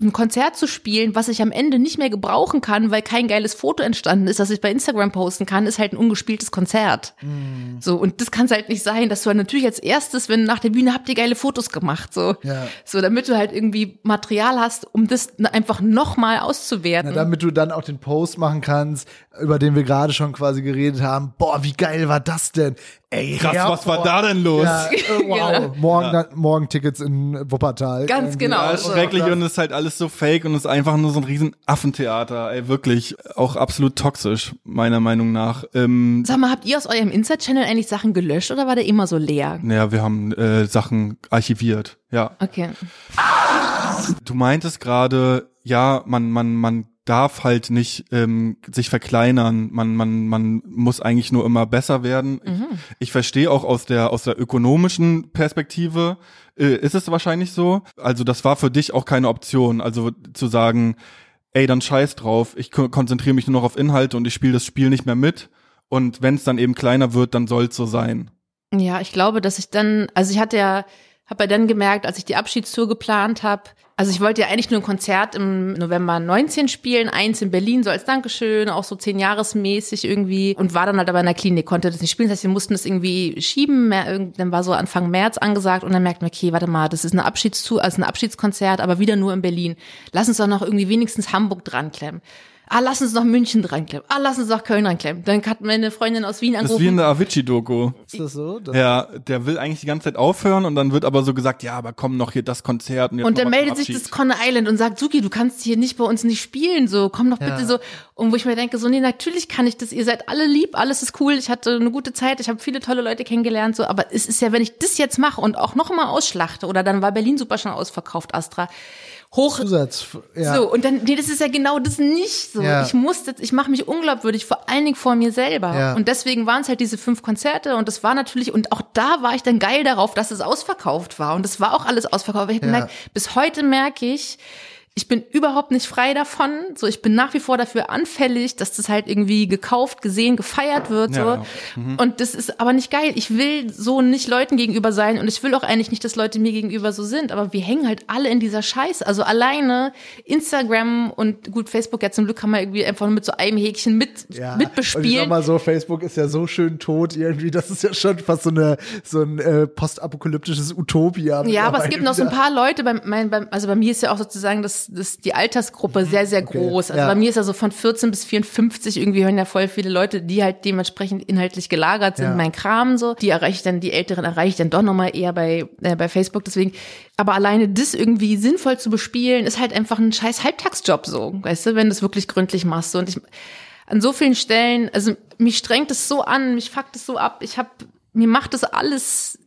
ein Konzert zu spielen, was ich am Ende nicht mehr gebrauchen kann, weil kein geiles Foto entstanden ist, das ich bei Instagram posten kann, ist halt ein ungespieltes Konzert. Mm. So und das kann es halt nicht sein, dass du halt natürlich als erstes, wenn nach der Bühne habt ihr geile Fotos gemacht, so, ja. so damit du halt irgendwie Material hast, um das einfach nochmal auszuwerten. Na, damit du dann auch den Post machen kannst, über den wir gerade schon quasi geredet haben. Boah, wie geil war das denn? Ey, Krass, ja, was war da denn los? Ja, äh, wow, genau. morgen, ja. morgen Tickets in Wuppertal. Ganz genau. Ja, schrecklich und ist halt alles so fake und ist einfach nur so ein riesen Affentheater. Ey, wirklich auch absolut toxisch, meiner Meinung nach. Ähm, Sag mal, habt ihr aus eurem Insta-Channel eigentlich Sachen gelöscht oder war der immer so leer? Naja, wir haben äh, Sachen archiviert, ja. Okay. Du meintest gerade, ja, man, man, man darf halt nicht ähm, sich verkleinern. Man, man, man muss eigentlich nur immer besser werden. Mhm. Ich, ich verstehe auch aus der, aus der ökonomischen Perspektive, äh, ist es wahrscheinlich so. Also das war für dich auch keine Option. Also zu sagen, ey, dann scheiß drauf, ich konzentriere mich nur noch auf Inhalte und ich spiele das Spiel nicht mehr mit. Und wenn es dann eben kleiner wird, dann soll es so sein. Ja, ich glaube, dass ich dann, also ich hatte ja, habe ja dann gemerkt, als ich die Abschiedstour geplant habe, also ich wollte ja eigentlich nur ein Konzert im November 19 spielen, eins in Berlin so als Dankeschön, auch so zehn Jahresmäßig irgendwie und war dann halt aber in der Klinik, konnte das nicht spielen. Das heißt, wir mussten das irgendwie schieben. Dann war so Anfang März angesagt und dann merkten wir, okay, warte mal, das ist eine Abschiedstour, also ein Abschiedskonzert, aber wieder nur in Berlin. Lass uns doch noch irgendwie wenigstens Hamburg dran klemmen ah, lass uns nach München reinklemmen, ah, lass uns nach Köln reinklemmen. Dann hat meine Freundin aus Wien angerufen. Das ist wie in der Avicii-Doku. Ist das so? Das ja, der will eigentlich die ganze Zeit aufhören und dann wird aber so gesagt, ja, aber komm noch hier das Konzert. Und, jetzt und dann meldet sich das Conner Island und sagt, Suki, du kannst hier nicht bei uns nicht spielen, so, komm doch bitte ja. so. Und wo ich mir denke, so, nee, natürlich kann ich das, ihr seid alle lieb, alles ist cool, ich hatte eine gute Zeit, ich habe viele tolle Leute kennengelernt, so, aber es ist ja, wenn ich das jetzt mache und auch noch mal ausschlachte, oder dann war Berlin super schon ausverkauft, Astra, hoch. Zusatz, ja. So, und dann, nee, das ist ja genau das nicht so. Ja. Ich musste, ich mache mich unglaubwürdig, vor allen Dingen vor mir selber. Ja. Und deswegen waren es halt diese fünf Konzerte und das war natürlich, und auch da war ich dann geil darauf, dass es ausverkauft war. Und das war auch alles ausverkauft. Aber ich ja. gemerkt, bis heute merke ich, ich bin überhaupt nicht frei davon. So, ich bin nach wie vor dafür anfällig, dass das halt irgendwie gekauft, gesehen, gefeiert wird. So. Ja, mhm. Und das ist aber nicht geil. Ich will so nicht Leuten gegenüber sein und ich will auch eigentlich nicht, dass Leute mir gegenüber so sind. Aber wir hängen halt alle in dieser Scheiße. Also alleine Instagram und gut, Facebook ja zum Glück kann man irgendwie einfach nur mit so einem Häkchen mit, ja. mitbespielen. Und ich sag mal so, Facebook ist ja so schön tot irgendwie. Das ist ja schon fast so eine, so ein äh, postapokalyptisches Utopia. Ja, aber es gibt noch so ein paar Leute, beim, mein, beim, also bei mir ist ja auch sozusagen das das, die Altersgruppe sehr, sehr okay. groß. Also ja. bei mir ist ja so von 14 bis 54 irgendwie hören ja voll viele Leute, die halt dementsprechend inhaltlich gelagert sind, ja. mein Kram so. Die erreiche ich dann, die Älteren erreiche ich dann doch nochmal eher bei, äh, bei Facebook. Deswegen, aber alleine das irgendwie sinnvoll zu bespielen, ist halt einfach ein scheiß Halbtagsjob so, weißt du, wenn du es wirklich gründlich machst. So. Und ich, an so vielen Stellen, also mich strengt es so an, mich fuckt es so ab. Ich hab, mir macht das alles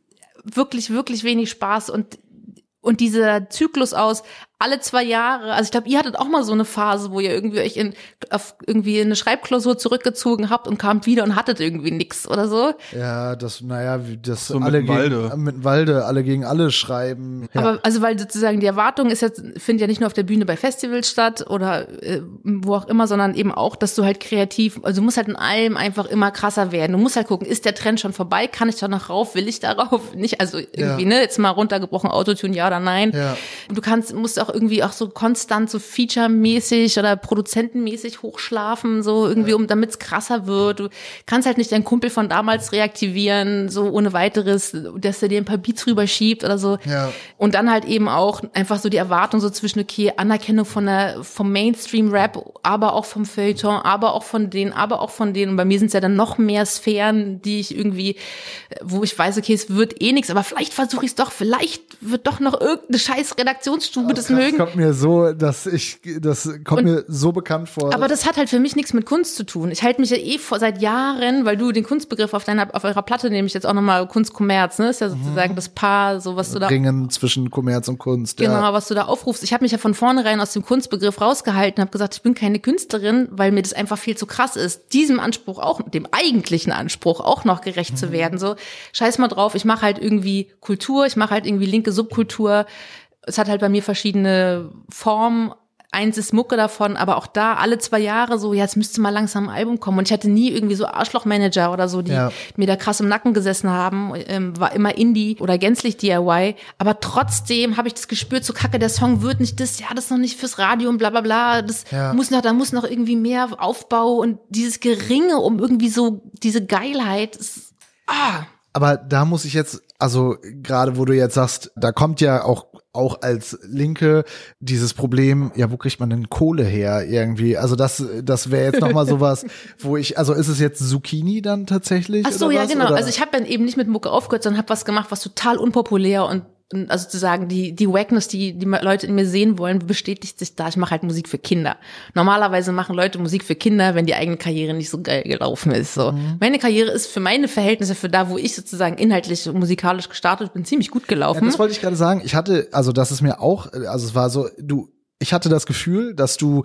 wirklich, wirklich wenig Spaß und und dieser Zyklus aus alle zwei Jahre, also ich glaube, ihr hattet auch mal so eine Phase, wo ihr irgendwie euch in, auf irgendwie eine Schreibklausur zurückgezogen habt und kamt wieder und hattet irgendwie nix oder so. Ja, das, naja, das so alle mit gegen, Walde. mit Walde, alle gegen alle schreiben. Ja. Aber also weil sozusagen die Erwartung ist jetzt, findet ja nicht nur auf der Bühne bei Festivals statt oder äh, wo auch immer, sondern eben auch, dass du halt kreativ, also du musst halt in allem einfach immer krasser werden. Du musst halt gucken, ist der Trend schon vorbei? Kann ich da noch rauf? Will ich darauf? Nicht, also irgendwie, ja. ne, jetzt mal runtergebrochen, Autotune, ja oder nein. Ja. Du kannst, musst auch irgendwie auch so konstant so featuremäßig oder produzentenmäßig hochschlafen, so irgendwie, um damit es krasser wird. Du kannst halt nicht deinen Kumpel von damals reaktivieren, so ohne weiteres, dass er dir ein paar Beats rüberschiebt oder so. Ja. Und dann halt eben auch einfach so die Erwartung so zwischen, okay, Anerkennung von der, vom Mainstream-Rap, aber auch vom Feuilleton, aber auch von denen, aber auch von denen. Und bei mir sind es ja dann noch mehr Sphären, die ich irgendwie, wo ich weiß, okay, es wird eh nichts, aber vielleicht versuche ich es doch, vielleicht wird doch noch irgendeine scheiß Redaktionsstube oh, das mögen. Das kommt mir so, dass ich, das kommt und, mir so bekannt vor. Aber das hat halt für mich nichts mit Kunst zu tun. Ich halte mich ja eh vor seit Jahren, weil du den Kunstbegriff auf deiner, auf eurer Platte nehme ich jetzt auch nochmal Kunstkommerz, ne? Ist ja sozusagen mhm. das Paar, so was du da. Ringen zwischen Kommerz und Kunst. Genau, ja. was du da aufrufst. Ich habe mich ja von vornherein aus dem Kunstbegriff rausgehalten, habe gesagt, ich bin keine Künstlerin, weil mir das einfach viel zu krass ist, diesem Anspruch auch, dem eigentlichen Anspruch auch noch gerecht mhm. zu werden. So, scheiß mal drauf, ich mache halt irgendwie Kultur, ich mache halt irgendwie linke Subkultur. Es hat halt bei mir verschiedene Formen eins ist Mucke davon, aber auch da alle zwei Jahre so, ja, jetzt müsste mal langsam ein Album kommen. Und ich hatte nie irgendwie so Arschlochmanager oder so, die ja. mir da krass im Nacken gesessen haben. Ähm, war immer Indie oder gänzlich DIY. Aber trotzdem habe ich das gespürt, so kacke, der Song wird nicht das, ja, das ist noch nicht fürs Radio und bla bla bla. Das ja. muss noch, da muss noch irgendwie mehr Aufbau und dieses Geringe um irgendwie so diese Geilheit. Ist, ah. Aber da muss ich jetzt, also gerade wo du jetzt sagst, da kommt ja auch auch als Linke dieses Problem, ja, wo kriegt man denn Kohle her irgendwie? Also das, das wäre jetzt nochmal sowas, wo ich, also ist es jetzt Zucchini dann tatsächlich? Ach so, ja, genau. Oder? Also ich habe dann eben nicht mit Mucke aufgehört, sondern habe was gemacht, was total unpopulär und also zu sagen, die, die Wackness, die die Leute in mir sehen wollen, bestätigt sich da. Ich mache halt Musik für Kinder. Normalerweise machen Leute Musik für Kinder, wenn die eigene Karriere nicht so geil gelaufen ist. So. Mhm. Meine Karriere ist für meine Verhältnisse, für da, wo ich sozusagen inhaltlich musikalisch gestartet bin, ziemlich gut gelaufen. Ja, das wollte ich gerade sagen. Ich hatte, also das ist mir auch, also es war so, du, ich hatte das Gefühl, dass du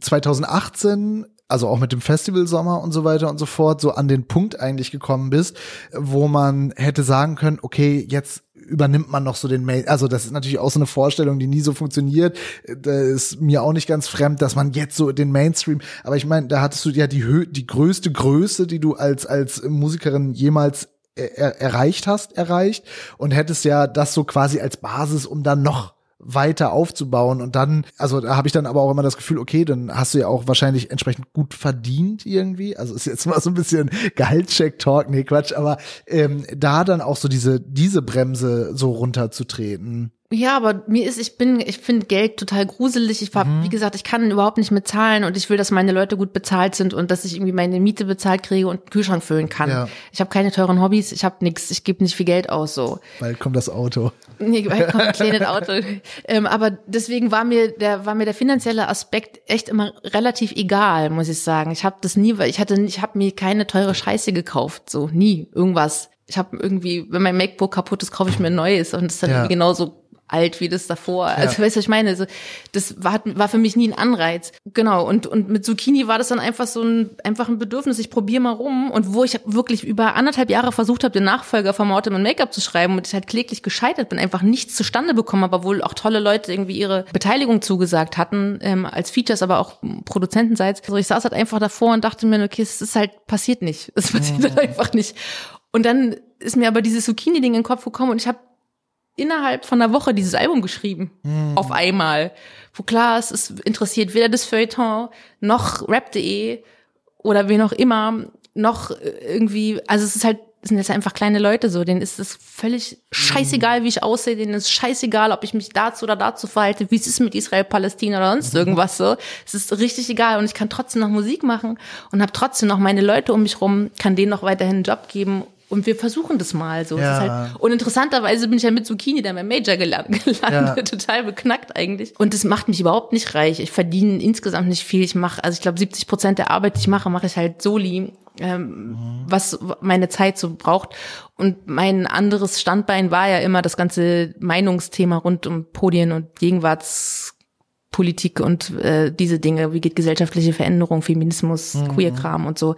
2018 also auch mit dem Festivalsommer und so weiter und so fort, so an den Punkt eigentlich gekommen bist, wo man hätte sagen können, okay, jetzt übernimmt man noch so den Main, also das ist natürlich auch so eine Vorstellung, die nie so funktioniert. Das ist mir auch nicht ganz fremd, dass man jetzt so den Mainstream, aber ich meine, da hattest du ja die Hö die größte Größe, die du als als Musikerin jemals er erreicht hast, erreicht und hättest ja das so quasi als Basis, um dann noch weiter aufzubauen und dann, also da habe ich dann aber auch immer das Gefühl, okay, dann hast du ja auch wahrscheinlich entsprechend gut verdient irgendwie. Also ist jetzt mal so ein bisschen Gehaltscheck-Talk, nee, Quatsch, aber ähm, da dann auch so diese, diese Bremse so runterzutreten. Ja, aber mir ist, ich bin, ich finde Geld total gruselig. Ich war, mhm. wie gesagt, ich kann überhaupt nicht mit zahlen und ich will, dass meine Leute gut bezahlt sind und dass ich irgendwie meine Miete bezahlt kriege und einen Kühlschrank füllen kann. Ja. Ich habe keine teuren Hobbys, ich habe nichts, ich gebe nicht viel Geld aus so. Bald kommt das Auto. Nee, bald kommt ein kleines Auto. ähm, aber deswegen war mir der war mir der finanzielle Aspekt echt immer relativ egal, muss ich sagen. Ich habe das nie, weil ich hatte, ich habe mir keine teure Scheiße gekauft, so nie irgendwas. Ich habe irgendwie, wenn mein MacBook kaputt ist, kaufe ich mir ein neues und das ist dann ja. genauso alt wie das davor. Ja. Also weißt du, was ich meine? Also, das war, war für mich nie ein Anreiz. Genau. Und, und mit Zucchini war das dann einfach so ein, einfach ein Bedürfnis. Ich probiere mal rum. Und wo ich wirklich über anderthalb Jahre versucht habe, den Nachfolger von Mortem und Make-up zu schreiben und ich halt kläglich gescheitert bin, einfach nichts zustande bekommen, aber wohl auch tolle Leute irgendwie ihre Beteiligung zugesagt hatten, ähm, als Features, aber auch Produzentenseits. Also ich saß halt einfach davor und dachte mir, okay, es ist halt passiert nicht. Es passiert halt einfach nicht. Und dann ist mir aber dieses Zucchini-Ding in den Kopf gekommen und ich habe innerhalb von einer Woche dieses Album geschrieben. Mhm. Auf einmal. Wo klar ist, es interessiert weder das Feuilleton noch rap.de oder wen auch immer, noch irgendwie, also es ist halt, es sind jetzt einfach kleine Leute so, denen ist es völlig scheißegal, wie ich aussehe, denen ist scheißegal, ob ich mich dazu oder dazu verhalte, wie es ist mit Israel, Palästina oder sonst irgendwas so. Es ist richtig egal und ich kann trotzdem noch Musik machen und habe trotzdem noch meine Leute um mich rum, kann denen noch weiterhin einen Job geben und wir versuchen das mal so. Ja. Halt, und interessanterweise bin ich ja mit Zucchini dann beim Major gelandet, ja. total beknackt eigentlich. Und das macht mich überhaupt nicht reich. Ich verdiene insgesamt nicht viel. Ich mache, also ich glaube, 70 Prozent der Arbeit, die ich mache, mache ich halt soli, ähm, mhm. was meine Zeit so braucht. Und mein anderes Standbein war ja immer das ganze Meinungsthema rund um Podien und Gegenwarts Politik und äh, diese Dinge, wie geht gesellschaftliche Veränderung, Feminismus, mhm. Queer-Kram und so.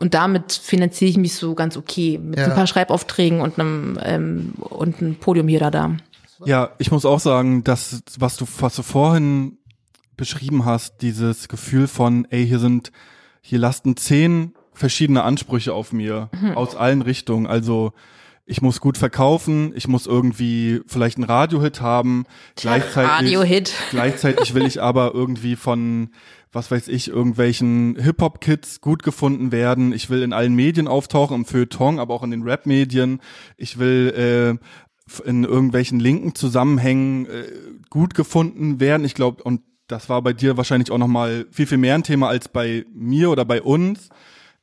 Und damit finanziere ich mich so ganz okay mit ja. ein paar Schreibaufträgen und einem ähm, und ein Podium hier oder da. Ja, ich muss auch sagen, dass was du was du vorhin beschrieben hast, dieses Gefühl von, ey, hier sind hier lasten zehn verschiedene Ansprüche auf mir mhm. aus allen Richtungen. Also ich muss gut verkaufen, ich muss irgendwie vielleicht einen Radiohit haben. Gleichzeitig, Radiohit. gleichzeitig will ich aber irgendwie von, was weiß ich, irgendwelchen Hip-Hop-Kids gut gefunden werden. Ich will in allen Medien auftauchen, im Feuilleton, aber auch in den Rap-Medien. Ich will äh, in irgendwelchen linken Zusammenhängen äh, gut gefunden werden. Ich glaube, und das war bei dir wahrscheinlich auch nochmal viel, viel mehr ein Thema als bei mir oder bei uns.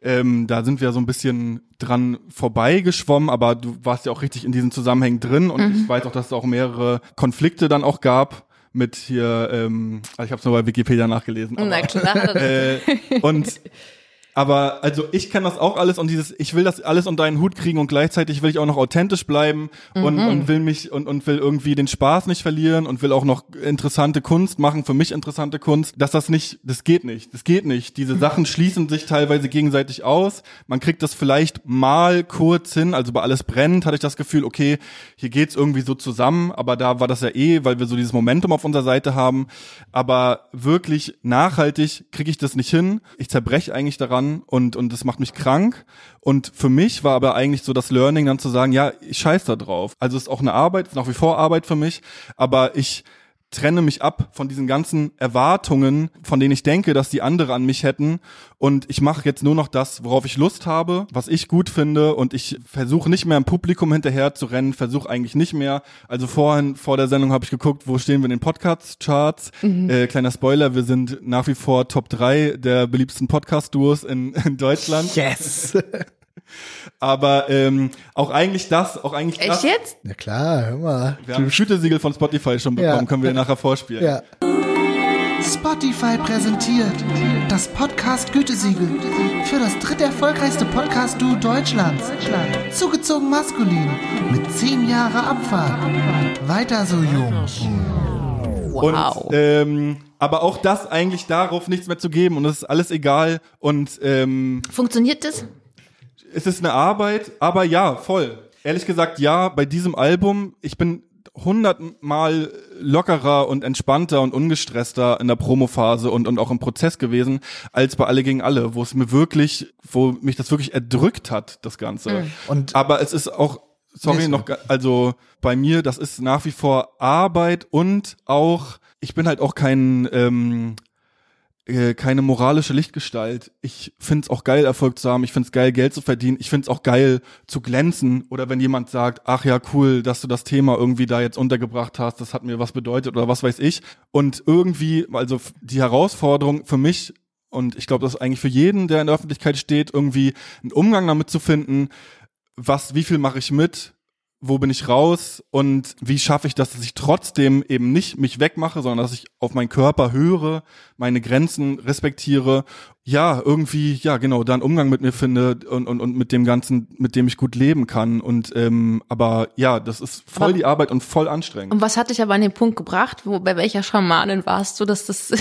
Ähm, da sind wir so ein bisschen dran vorbeigeschwommen, aber du warst ja auch richtig in diesen Zusammenhängen drin und mhm. ich weiß auch, dass es auch mehrere Konflikte dann auch gab mit hier, ähm, also ich habe es nur bei Wikipedia nachgelesen. Aber, Na klar. Äh, und aber also ich kann das auch alles und dieses, ich will das alles unter einen Hut kriegen und gleichzeitig will ich auch noch authentisch bleiben und, mhm. und will mich und, und will irgendwie den Spaß nicht verlieren und will auch noch interessante Kunst machen, für mich interessante Kunst, dass das nicht, das geht nicht, das geht nicht. Diese Sachen schließen sich teilweise gegenseitig aus. Man kriegt das vielleicht mal kurz hin, also bei alles brennt, hatte ich das Gefühl, okay, hier geht's irgendwie so zusammen, aber da war das ja eh, weil wir so dieses Momentum auf unserer Seite haben. Aber wirklich nachhaltig kriege ich das nicht hin. Ich zerbreche eigentlich daran und, und das macht mich krank. Und für mich war aber eigentlich so das Learning dann zu sagen, ja, ich scheiß da drauf. Also es ist auch eine Arbeit, nach wie vor Arbeit für mich, aber ich trenne mich ab von diesen ganzen Erwartungen, von denen ich denke, dass die andere an mich hätten. Und ich mache jetzt nur noch das, worauf ich Lust habe, was ich gut finde. Und ich versuche nicht mehr im Publikum hinterher zu rennen, versuche eigentlich nicht mehr. Also vorhin, vor der Sendung habe ich geguckt, wo stehen wir in den Podcast-Charts. Mhm. Äh, kleiner Spoiler, wir sind nach wie vor Top 3 der beliebtesten Podcast-Duos in, in Deutschland. Yes! Aber ähm, auch eigentlich das, auch eigentlich Echt das. jetzt? Ja klar, hör mal. Wir haben Gütesiegel von Spotify schon bekommen, ja. können wir nachher vorspielen. Ja. Spotify präsentiert das Podcast Gütesiegel für das dritt erfolgreichste Podcast-Duo Deutschlands. Zugezogen maskulin mit zehn Jahre Abfahrt. Weiter so jung. Wow. Und, ähm, aber auch das eigentlich darauf nichts mehr zu geben und es ist alles egal und ähm, funktioniert das? Es ist eine Arbeit, aber ja, voll. Ehrlich gesagt, ja, bei diesem Album, ich bin hundertmal lockerer und entspannter und ungestresster in der Promophase und, und auch im Prozess gewesen, als bei Alle gegen Alle, wo es mir wirklich, wo mich das wirklich erdrückt hat, das Ganze. Mhm. Und Aber es ist auch, sorry, noch, also bei mir, das ist nach wie vor Arbeit und auch, ich bin halt auch kein, ähm, äh, keine moralische Lichtgestalt. Ich find's auch geil, Erfolg zu haben. Ich find's geil, Geld zu verdienen. Ich find's auch geil, zu glänzen. Oder wenn jemand sagt, ach ja, cool, dass du das Thema irgendwie da jetzt untergebracht hast, das hat mir was bedeutet oder was weiß ich. Und irgendwie, also die Herausforderung für mich und ich glaube, das ist eigentlich für jeden, der in der Öffentlichkeit steht, irgendwie einen Umgang damit zu finden, was, wie viel mache ich mit, wo bin ich raus und wie schaffe ich das, dass ich trotzdem eben nicht mich wegmache, sondern dass ich auf meinen Körper höre, meine Grenzen respektiere, ja, irgendwie, ja, genau, da einen Umgang mit mir finde und, und, und mit dem Ganzen, mit dem ich gut leben kann. Und ähm, aber ja, das ist voll aber, die Arbeit und voll anstrengend. Und was hat dich aber an den Punkt gebracht, wo bei welcher Schamanin warst du, dass das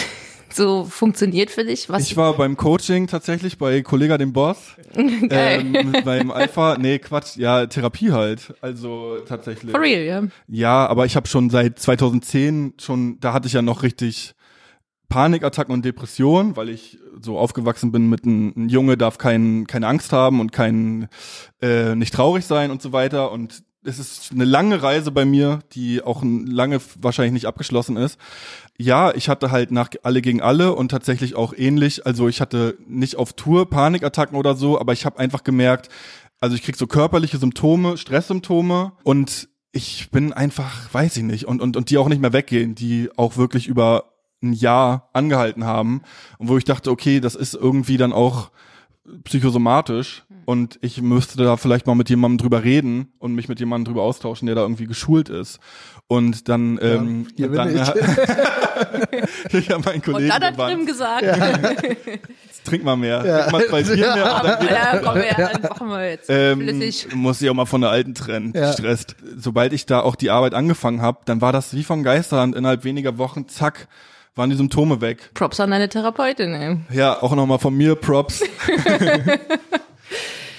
so funktioniert für dich? Was ich war beim Coaching tatsächlich bei Kollega dem Boss. ähm, beim Alpha, nee, Quatsch, ja, Therapie halt. Also tatsächlich. For real, ja. Ja, aber ich habe schon seit 2010 schon, da hatte ich ja noch richtig Panikattacken und Depressionen, weil ich so aufgewachsen bin mit einem ein Junge darf kein, keine Angst haben und kein äh, nicht traurig sein und so weiter und es ist eine lange Reise bei mir, die auch lange wahrscheinlich nicht abgeschlossen ist. Ja, ich hatte halt nach alle gegen alle und tatsächlich auch ähnlich. Also ich hatte nicht auf Tour Panikattacken oder so, aber ich habe einfach gemerkt, also ich krieg so körperliche Symptome, Stresssymptome und ich bin einfach, weiß ich nicht, und, und, und die auch nicht mehr weggehen, die auch wirklich über ein Jahr angehalten haben und wo ich dachte, okay, das ist irgendwie dann auch psychosomatisch und ich müsste da vielleicht mal mit jemandem drüber reden und mich mit jemandem drüber austauschen, der da irgendwie geschult ist. Und dann, ja, ähm, dann ich. ich habe meinen Kollegen Und dann hat Tim gesagt. Ja. Trink mal mehr. Ja. Trink mal zwei Bier mehr. Ja, ja komm her, dann machen wir jetzt. Ähm, muss ich auch mal von der alten trennen. Ja. Stresst. Sobald ich da auch die Arbeit angefangen habe, dann war das wie vom Geisterhand innerhalb weniger Wochen, zack, waren die Symptome weg. Props an deine Therapeutin, ey. Ja, auch nochmal von mir Props.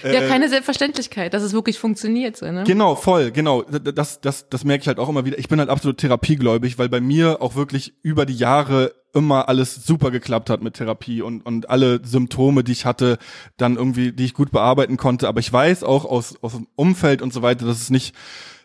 Ja, keine Selbstverständlichkeit, dass es wirklich funktioniert. So, ne? Genau, voll, genau. Das, das, das merke ich halt auch immer wieder. Ich bin halt absolut therapiegläubig, weil bei mir auch wirklich über die Jahre immer alles super geklappt hat mit Therapie und, und alle Symptome, die ich hatte, dann irgendwie, die ich gut bearbeiten konnte. Aber ich weiß auch aus, aus dem Umfeld und so weiter, dass es nicht,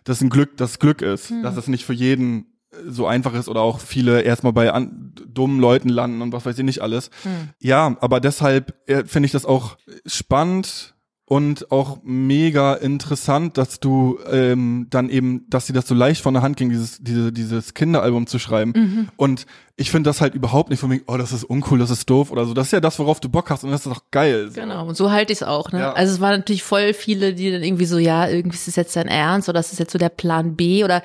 dass ein Glück, das Glück ist, hm. dass es nicht für jeden so einfach ist oder auch viele erstmal bei an, dummen Leuten landen und was weiß ich nicht alles. Hm. Ja, aber deshalb äh, finde ich das auch spannend und auch mega interessant, dass du ähm, dann eben, dass sie das so leicht von der Hand ging, dieses diese, dieses Kinderalbum zu schreiben. Mhm. Und ich finde das halt überhaupt nicht von mir, oh, das ist uncool, das ist doof oder so. Das ist ja das, worauf du Bock hast und das ist doch geil. So. Genau, und so halte ich es auch. Ne? Ja. Also es waren natürlich voll viele, die dann irgendwie so, ja, irgendwie ist das jetzt dein Ernst oder ist das jetzt so der Plan B oder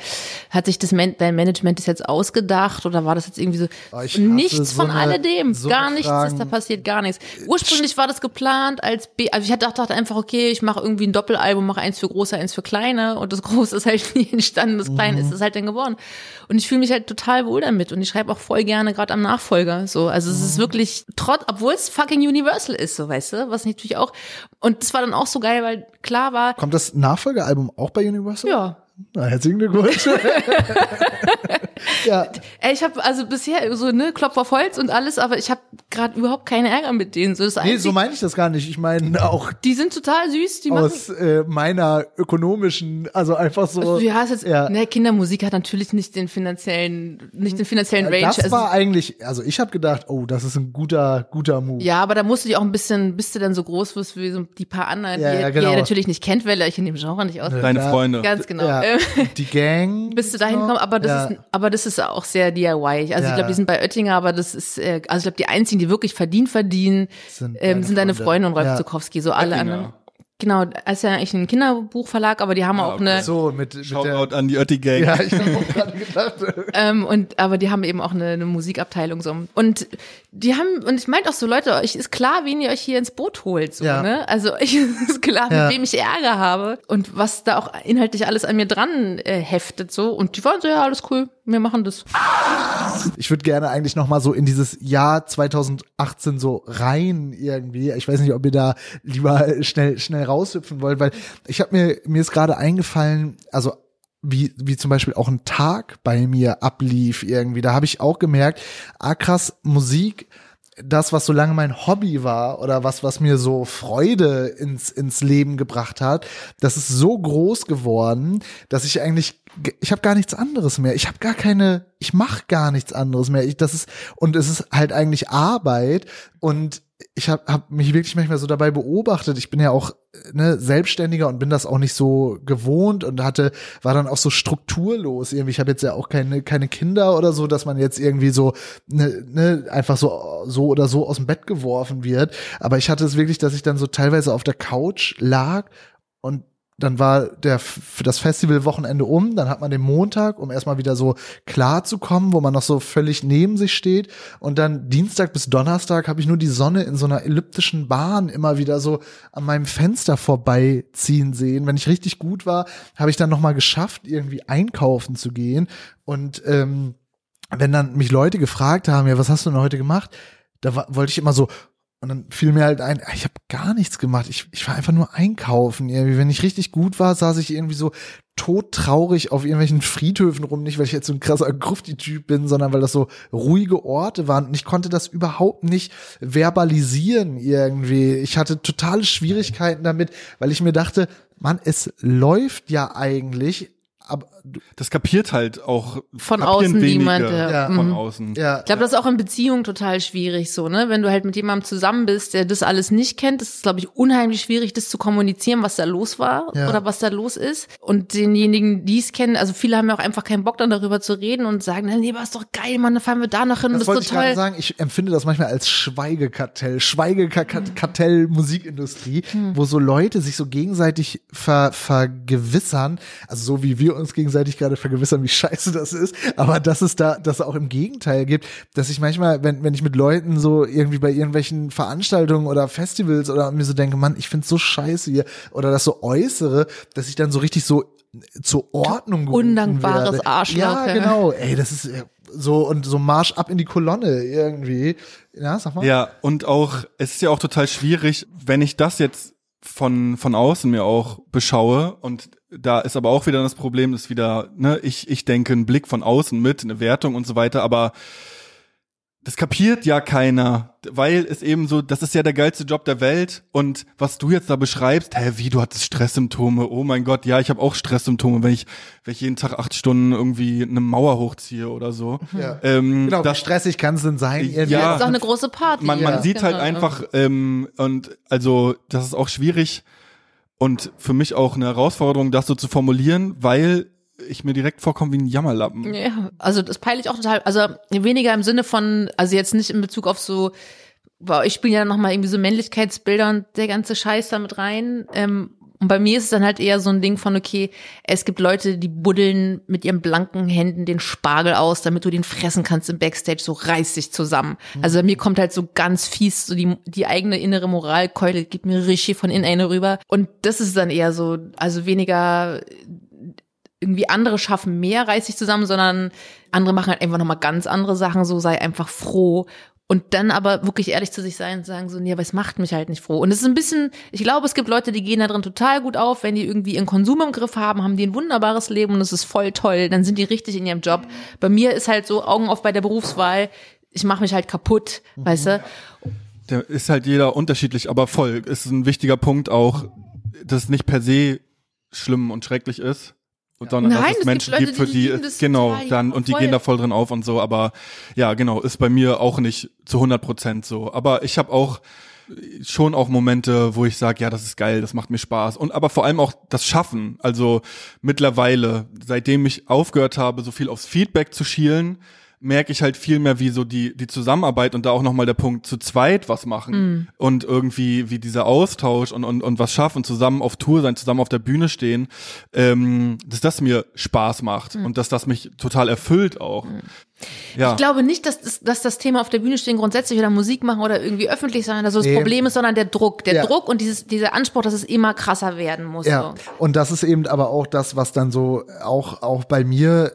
hat sich das Man dein Management das jetzt ausgedacht oder war das jetzt irgendwie so oh, nichts so von eine, alledem, so gar nichts Fragen. ist da passiert, gar nichts. Ursprünglich war das geplant als B, also ich dachte einfach, okay, ich mache irgendwie ein Doppelalbum, mache eins für große, eins für kleine und das große ist halt nie entstanden, das kleine mhm. ist es halt dann geworden. Und ich fühle mich halt total wohl damit und ich schreibe auch voll gerne gerade am Nachfolger. So, also es ist mhm. wirklich trotz, obwohl es fucking Universal ist, so weißt du, was natürlich auch. Und das war dann auch so geil, weil klar war. Kommt das Nachfolgealbum auch bei Universal? Ja. Na, herzlichen Glückwunsch. ja. Ich habe also bisher so ne Klopf auf Holz und alles, aber ich habe gerade überhaupt keine Ärger mit denen. So, das nee, so meine ich das gar nicht. Ich meine auch. Die sind total süß. Die aus äh, meiner ökonomischen, also einfach so. Also, ja, jetzt, ja. Ne, Kindermusik hat natürlich nicht den finanziellen, nicht den finanziellen Range. Das also, war eigentlich, also ich habe gedacht, oh, das ist ein guter, guter Move. Ja, aber da musst du dich auch ein bisschen, bis du dann so groß wirst wie so die paar anderen, ja, die, ja, genau. die ihr natürlich nicht kennt, weil ihr euch in dem Genre nicht aus. Deine Freunde. Ganz genau. Ja. die Gang. Bis du dahin kommst, aber das ist, aber das ist auch sehr DIY. Also ich glaube, die sind bei Oettinger, aber das ist, äh, also ich glaube, die einzigen, die wirklich verdient verdienen, sind, ähm, sind deine Freunde und Rolf ja. Zukowski, so alle Oettinger. anderen. Genau, das ist ja eigentlich ein Kinderbuchverlag, aber die haben ja, auch eine. So, mit, mit Shoutout an die Ötti Gang. Ja, ich habe auch gerade gedacht. ähm, und, aber die haben eben auch eine, eine Musikabteilung so. Und die haben, und ich meinte auch so, Leute, euch ist klar, wen ihr euch hier ins Boot holt, so, ja. ne? Also, ich ist klar, ja. mit wem ich Ärger habe und was da auch inhaltlich alles an mir dran äh, heftet, so. Und die waren so, ja, alles cool, wir machen das. Ich würde gerne eigentlich noch mal so in dieses Jahr 2018 so rein irgendwie. Ich weiß nicht, ob ihr da lieber schnell, schnell raushüpfen wollt, weil ich habe mir, mir ist gerade eingefallen, also wie, wie zum Beispiel auch ein Tag bei mir ablief irgendwie. Da habe ich auch gemerkt, ah krass, Musik, das, was so lange mein Hobby war oder was, was mir so Freude ins, ins Leben gebracht hat, das ist so groß geworden, dass ich eigentlich, ich habe gar nichts anderes mehr. Ich habe gar keine, ich mache gar nichts anderes mehr. Ich, das ist, und es ist halt eigentlich Arbeit und ich habe hab mich wirklich manchmal so dabei beobachtet. Ich bin ja auch ne, Selbstständiger und bin das auch nicht so gewohnt und hatte war dann auch so strukturlos irgendwie. Ich habe jetzt ja auch keine keine Kinder oder so, dass man jetzt irgendwie so ne, ne, einfach so so oder so aus dem Bett geworfen wird. Aber ich hatte es wirklich, dass ich dann so teilweise auf der Couch lag und dann war der für das Festivalwochenende um, dann hat man den Montag, um erstmal wieder so klar zu kommen, wo man noch so völlig neben sich steht und dann Dienstag bis Donnerstag habe ich nur die Sonne in so einer elliptischen Bahn immer wieder so an meinem Fenster vorbeiziehen sehen. Wenn ich richtig gut war, habe ich dann noch mal geschafft, irgendwie einkaufen zu gehen und ähm, wenn dann mich Leute gefragt haben, ja, was hast du denn heute gemacht? Da wollte ich immer so, und dann fiel mir halt ein, ich habe gar nichts gemacht. Ich, ich war einfach nur einkaufen. Irgendwie, wenn ich richtig gut war, saß ich irgendwie so todtraurig auf irgendwelchen Friedhöfen rum. Nicht, weil ich jetzt so ein krasser Grufti-Typ bin, sondern weil das so ruhige Orte waren. Und ich konnte das überhaupt nicht verbalisieren irgendwie. Ich hatte totale Schwierigkeiten damit, weil ich mir dachte, Mann, es läuft ja eigentlich, aber das kapiert halt auch von außen niemand. Ja. Von mhm. außen. Ja. Ich glaube, das ist auch in Beziehungen total schwierig so, ne? Wenn du halt mit jemandem zusammen bist, der das alles nicht kennt, ist es, glaube ich, unheimlich schwierig, das zu kommunizieren, was da los war ja. oder was da los ist. Und denjenigen, die es kennen, also viele haben ja auch einfach keinen Bock dann darüber zu reden und sagen, nee, war es doch geil, Mann, dann fahren wir da noch hin. Das, das wollte ich gerade sagen. Ich empfinde das manchmal als Schweigekartell, Schweigekartell Musikindustrie, hm. wo so Leute sich so gegenseitig ver, vergewissern, also so wie wir uns gegenseitig gegenseitig gerade vergewissern, wie scheiße das ist, aber dass es da, dass es auch im Gegenteil gibt, dass ich manchmal, wenn, wenn ich mit Leuten so irgendwie bei irgendwelchen Veranstaltungen oder Festivals oder mir so denke, Mann, ich find's so scheiße hier oder das so äußere, dass ich dann so richtig so zur Ordnung Undankbares werde. Arschloch. Ja, genau. Ey, das ist so und so Marsch ab in die Kolonne irgendwie. Ja, sag mal. Ja, und auch, es ist ja auch total schwierig, wenn ich das jetzt von, von außen mir auch beschaue. Und da ist aber auch wieder das Problem, ist wieder, ne, ich, ich denke einen Blick von außen mit, eine Wertung und so weiter, aber das kapiert ja keiner, weil es eben so, das ist ja der geilste Job der Welt und was du jetzt da beschreibst, hä, wie, du hattest Stresssymptome, oh mein Gott, ja, ich habe auch Stresssymptome, wenn ich, wenn ich jeden Tag acht Stunden irgendwie eine Mauer hochziehe oder so. Ja. Ähm, genau, das, wie stressig kann es denn sein? Ja, das ist auch eine große Party. Man, man ja. sieht halt genau. einfach, ähm, und also das ist auch schwierig und für mich auch eine Herausforderung, das so zu formulieren, weil ich mir direkt vorkomme wie ein Jammerlappen. Ja, also das peile ich auch total, also weniger im Sinne von, also jetzt nicht in Bezug auf so, wow, ich spiele ja nochmal irgendwie so Männlichkeitsbilder und der ganze Scheiß damit rein. Ähm, und bei mir ist es dann halt eher so ein Ding von, okay, es gibt Leute, die buddeln mit ihren blanken Händen den Spargel aus, damit du den fressen kannst im Backstage, so reiß dich zusammen. Also bei mir kommt halt so ganz fies, so die, die eigene innere Moralkeule gibt mir richtig von innen eine rüber. Und das ist dann eher so, also weniger irgendwie andere schaffen mehr, reiß dich zusammen, sondern andere machen halt einfach nochmal ganz andere Sachen, so sei einfach froh. Und dann aber wirklich ehrlich zu sich sein und sagen so, nee, aber es macht mich halt nicht froh. Und es ist ein bisschen, ich glaube, es gibt Leute, die gehen da drin total gut auf, wenn die irgendwie ihren Konsum im Griff haben, haben die ein wunderbares Leben und es ist voll toll, dann sind die richtig in ihrem Job. Bei mir ist halt so Augen auf bei der Berufswahl, ich mache mich halt kaputt, mhm. weißt du? Da ist halt jeder unterschiedlich, aber voll. Ist ein wichtiger Punkt auch, dass es nicht per se schlimm und schrecklich ist, sondern Nein, dass es Menschen gibt, Leute, die, die genau dann und die gehen da voll drin auf und so. Aber ja, genau, ist bei mir auch nicht zu 100 Prozent so. Aber ich habe auch schon auch Momente, wo ich sage, ja, das ist geil, das macht mir Spaß. Und aber vor allem auch das Schaffen. Also mittlerweile, seitdem ich aufgehört habe, so viel aufs Feedback zu schielen, merke ich halt viel mehr, wie so die, die Zusammenarbeit und da auch nochmal der Punkt zu zweit was machen mm. und irgendwie wie dieser Austausch und, und, und was schaffen, zusammen auf Tour sein, zusammen auf der Bühne stehen, ähm, dass das mir Spaß macht mm. und dass das mich total erfüllt auch. Mm. Ja. Ich glaube nicht, dass das, dass das Thema auf der Bühne stehen grundsätzlich oder Musik machen oder irgendwie öffentlich sein, also das nee. Problem ist, sondern der Druck. Der ja. Druck und dieses, dieser Anspruch, dass es immer krasser werden muss. Ja. So. Und das ist eben aber auch das, was dann so auch, auch bei mir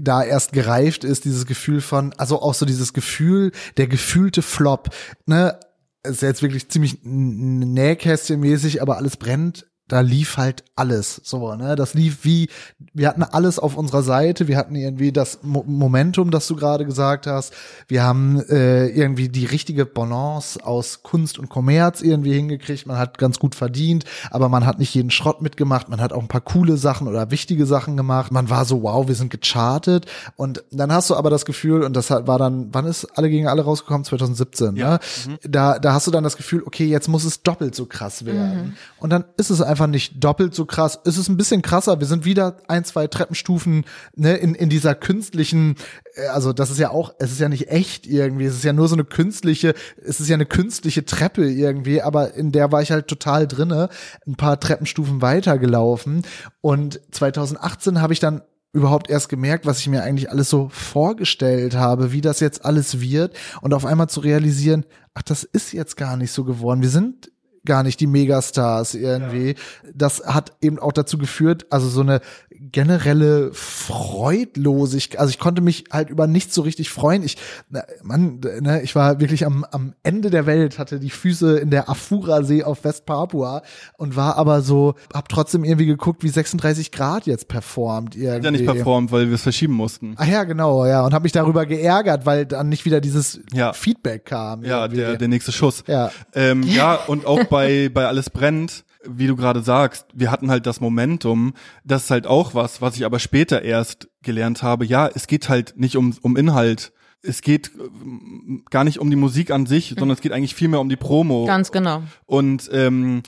da erst gereift ist, dieses Gefühl von, also auch so dieses Gefühl, der gefühlte Flop, ne, ist jetzt wirklich ziemlich Nähkästchenmäßig, aber alles brennt da lief halt alles so, ne? Das lief wie, wir hatten alles auf unserer Seite, wir hatten irgendwie das Mo Momentum, das du gerade gesagt hast, wir haben äh, irgendwie die richtige Balance aus Kunst und Kommerz irgendwie hingekriegt, man hat ganz gut verdient, aber man hat nicht jeden Schrott mitgemacht, man hat auch ein paar coole Sachen oder wichtige Sachen gemacht, man war so, wow, wir sind gechartet und dann hast du aber das Gefühl, und das war dann, wann ist alle gegen alle rausgekommen? 2017, ja. ne? Mhm. Da, da hast du dann das Gefühl, okay, jetzt muss es doppelt so krass werden. Mhm. Und dann ist es einfach einfach nicht doppelt so krass. Es ist ein bisschen krasser. Wir sind wieder ein, zwei Treppenstufen ne, in, in dieser künstlichen, äh, also das ist ja auch, es ist ja nicht echt irgendwie. Es ist ja nur so eine künstliche, es ist ja eine künstliche Treppe irgendwie, aber in der war ich halt total drinne, ein paar Treppenstufen weitergelaufen. Und 2018 habe ich dann überhaupt erst gemerkt, was ich mir eigentlich alles so vorgestellt habe, wie das jetzt alles wird und auf einmal zu realisieren, ach, das ist jetzt gar nicht so geworden. Wir sind gar nicht die Megastars irgendwie. Ja. Das hat eben auch dazu geführt, also so eine generelle Freudlosigkeit. Also ich konnte mich halt über nichts so richtig freuen. Ich, Mann, ne, ich war wirklich am, am Ende der Welt, hatte die Füße in der Afura-See auf Westpapua und war aber so, hab trotzdem irgendwie geguckt, wie 36 Grad jetzt performt. Irgendwie. Ja, nicht performt, weil wir es verschieben mussten. Ah ja, genau, ja. Und habe mich darüber geärgert, weil dann nicht wieder dieses ja. Feedback kam. Ja, der, der nächste Schuss. Ja, ähm, ja und auch bei, bei Alles brennt, wie du gerade sagst, wir hatten halt das Momentum, das ist halt auch was, was ich aber später erst gelernt habe. Ja, es geht halt nicht um, um Inhalt. Es geht äh, gar nicht um die Musik an sich, mhm. sondern es geht eigentlich viel mehr um die Promo. Ganz genau. Und ähm,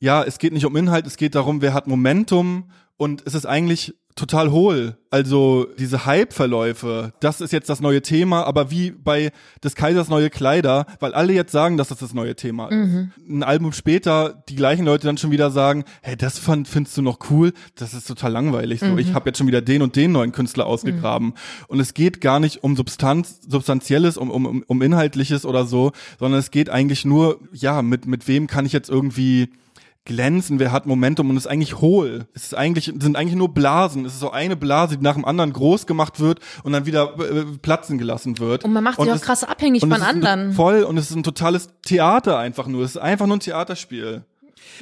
ja, es geht nicht um Inhalt, es geht darum, wer hat Momentum und es ist eigentlich total hohl. Also diese Hype-Verläufe, das ist jetzt das neue Thema, aber wie bei des Kaisers neue Kleider, weil alle jetzt sagen, dass das das neue Thema ist. Mhm. Ein Album später, die gleichen Leute dann schon wieder sagen, hey, das fand, findest du noch cool? Das ist total langweilig. So, mhm. ich habe jetzt schon wieder den und den neuen Künstler ausgegraben. Mhm. Und es geht gar nicht um Substanz, Substanzielles, um, um, um Inhaltliches oder so, sondern es geht eigentlich nur, ja, mit, mit wem kann ich jetzt irgendwie glänzen, wer hat Momentum und ist eigentlich hohl. Es ist eigentlich, sind eigentlich nur Blasen. Es ist so eine Blase, die nach dem anderen groß gemacht wird und dann wieder äh, platzen gelassen wird. Und man macht sich auch krass abhängig von anderen. Voll und es ist ein totales Theater einfach nur. Es ist einfach nur ein Theaterspiel.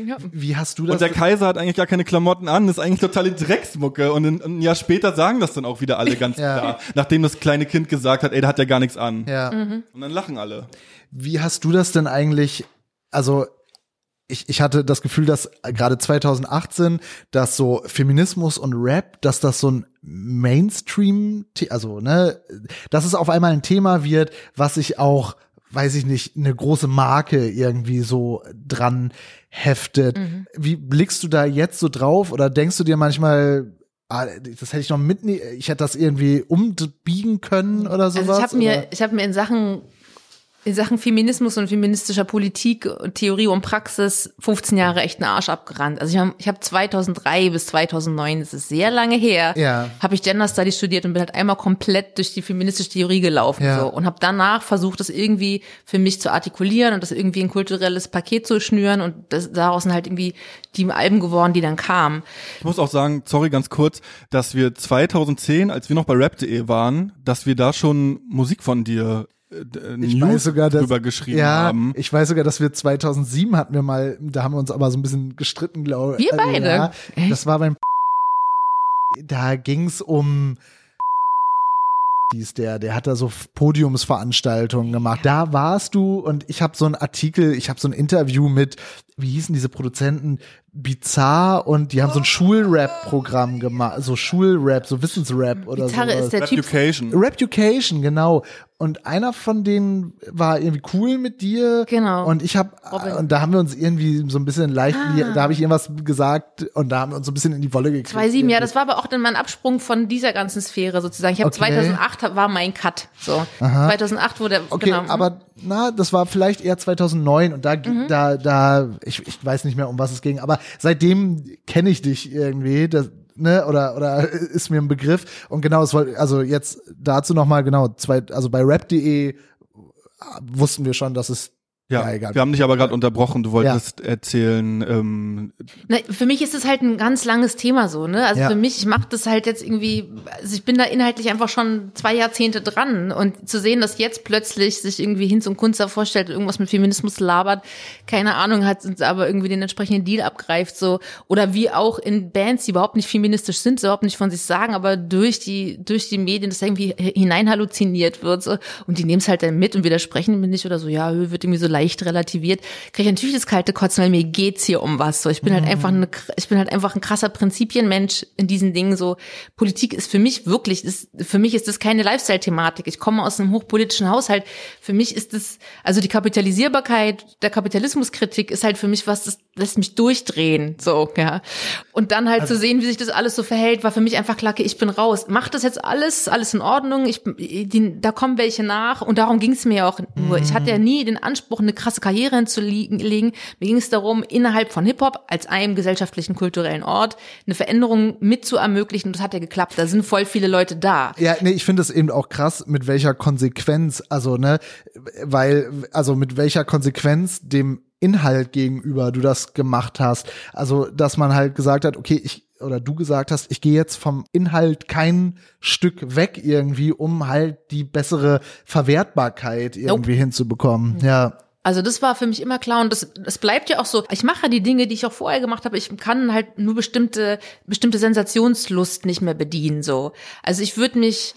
Ja. Wie hast du das? Und der Kaiser hat eigentlich gar keine Klamotten an, ist eigentlich totale Drecksmucke. Und ein, ein Jahr später sagen das dann auch wieder alle ganz ja. klar. Nachdem das kleine Kind gesagt hat, ey, der hat ja gar nichts an. Ja. Mhm. Und dann lachen alle. Wie hast du das denn eigentlich, also ich, ich hatte das Gefühl, dass gerade 2018, dass so Feminismus und Rap, dass das so ein Mainstream, also ne, dass es auf einmal ein Thema wird, was sich auch, weiß ich nicht, eine große Marke irgendwie so dran heftet. Mhm. Wie blickst du da jetzt so drauf oder denkst du dir manchmal, ah, das hätte ich noch mitnehmen, ich hätte das irgendwie umbiegen können oder sowas? Also ich habe mir, ich habe mir in Sachen in Sachen Feminismus und feministischer Politik, Theorie und Praxis 15 Jahre echt einen Arsch abgerannt. Also ich habe ich hab 2003 bis 2009, das ist sehr lange her, ja. habe ich Gender Study studiert und bin halt einmal komplett durch die feministische Theorie gelaufen ja. so, und habe danach versucht, das irgendwie für mich zu artikulieren und das irgendwie ein kulturelles Paket zu schnüren und das, daraus sind halt irgendwie die Alben geworden, die dann kamen. Ich muss auch sagen, sorry ganz kurz, dass wir 2010, als wir noch bei rap.de waren, dass wir da schon Musik von dir ich News weiß sogar, dass, drüber geschrieben ja, haben. Ich weiß sogar, dass wir 2007 hatten wir mal, da haben wir uns aber so ein bisschen gestritten, glaube ich. Wir beide? Ja, das war beim da ging's um hieß der, der hat da so Podiumsveranstaltungen gemacht. Da warst du und ich habe so einen Artikel, ich habe so ein Interview mit, wie hießen diese Produzenten, Bizarre und die haben so ein Schulrap-Programm gemacht, so Schulrap, so Wissensrap oder so. Gitarre ist der Typ. Reputation. Reputation, genau. Und einer von denen war irgendwie cool mit dir. Genau. Und ich habe und da haben wir uns irgendwie so ein bisschen leicht, ah. da habe ich irgendwas gesagt und da haben wir uns so ein bisschen in die Wolle gekriegt. 2007, ja, das war aber auch dann mein Absprung von dieser ganzen Sphäre sozusagen. Ich habe okay. 2008 war mein Cut. So. Aha. 2008 wurde okay, genau. aber na, das war vielleicht eher 2009 und da mhm. da da ich, ich weiß nicht mehr um was es ging, aber seitdem kenne ich dich irgendwie. Das, ne, oder, oder ist mir ein Begriff. Und genau, es war, also jetzt dazu nochmal, genau, zwei, also bei rap.de wussten wir schon, dass es ja, ja egal. wir haben dich aber gerade unterbrochen. Du wolltest ja. erzählen. Ähm, Na, für mich ist es halt ein ganz langes Thema so, ne? Also ja. für mich, ich mache das halt jetzt irgendwie. Also ich bin da inhaltlich einfach schon zwei Jahrzehnte dran und zu sehen, dass jetzt plötzlich sich irgendwie Hinz und Kunst da vorstellt, irgendwas mit Feminismus labert, keine Ahnung hat, aber irgendwie den entsprechenden Deal abgreift so oder wie auch in Bands, die überhaupt nicht feministisch sind, überhaupt nicht von sich sagen, aber durch die durch die Medien das irgendwie hinein halluziniert wird so und die nehmen es halt dann mit und widersprechen mir nicht oder so, ja, wird irgendwie so leicht relativiert, kriege ich natürlich das kalte Kotzen, weil mir geht's hier um was. So, ich bin halt mhm. halt einfach eine, ich bin halt einfach ein krasser Prinzipienmensch in diesen Dingen. So, Politik ist für mich wirklich, ist, für mich ist das keine Lifestyle-Thematik. Ich komme aus einem hochpolitischen Haushalt. Für mich ist das, also die Kapitalisierbarkeit der Kapitalismuskritik ist halt für mich was, das lässt mich durchdrehen. So, ja. Und dann halt also, zu sehen, wie sich das alles so verhält, war für mich einfach klar, ich bin raus. Macht das jetzt alles, alles in Ordnung? Ich, die, da kommen welche nach und darum ging es mir ja auch nur. Ich hatte ja nie den Anspruch, eine krasse Karriere hinzulegen. Mir ging es darum, innerhalb von Hip-Hop als einem gesellschaftlichen, kulturellen Ort eine Veränderung mit zu ermöglichen. Und das hat ja geklappt. Da sind voll viele Leute da. Ja, nee, ich finde es eben auch krass, mit welcher Konsequenz, also, ne, weil, also mit welcher Konsequenz dem Inhalt gegenüber du das gemacht hast. Also, dass man halt gesagt hat, okay, ich oder du gesagt hast, ich gehe jetzt vom Inhalt kein Stück weg irgendwie, um halt die bessere Verwertbarkeit irgendwie nope. hinzubekommen. Ja. Also das war für mich immer klar und das, das bleibt ja auch so. Ich mache die Dinge, die ich auch vorher gemacht habe. Ich kann halt nur bestimmte bestimmte Sensationslust nicht mehr bedienen so. Also ich würde mich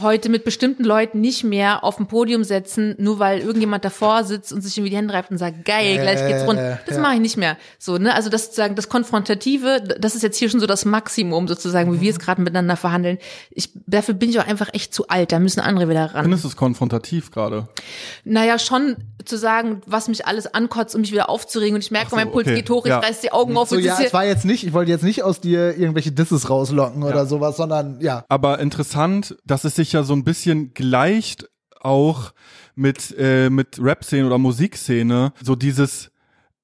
heute mit bestimmten Leuten nicht mehr auf dem Podium setzen, nur weil irgendjemand davor sitzt und sich irgendwie die Hände reibt und sagt, geil, gleich geht's rund. Das ja. mache ich nicht mehr. So, ne? Also das sozusagen das Konfrontative, das ist jetzt hier schon so das Maximum sozusagen, wie wir es gerade miteinander verhandeln. Ich, dafür bin ich auch einfach echt zu alt. Da müssen andere wieder ran. Findest du es konfrontativ gerade? Naja, schon zu sagen, was mich alles ankotzt, um mich wieder aufzuregen und ich merke, so, mein Puls okay. geht hoch, ich ja. reiß die Augen auf. So, ja, es war jetzt nicht, ich wollte jetzt nicht aus dir irgendwelche Disses rauslocken ja. oder sowas, sondern ja. Aber interessant, dass es sich ja so ein bisschen gleicht auch mit, äh, mit Rap-Szene oder Musikszene. So dieses,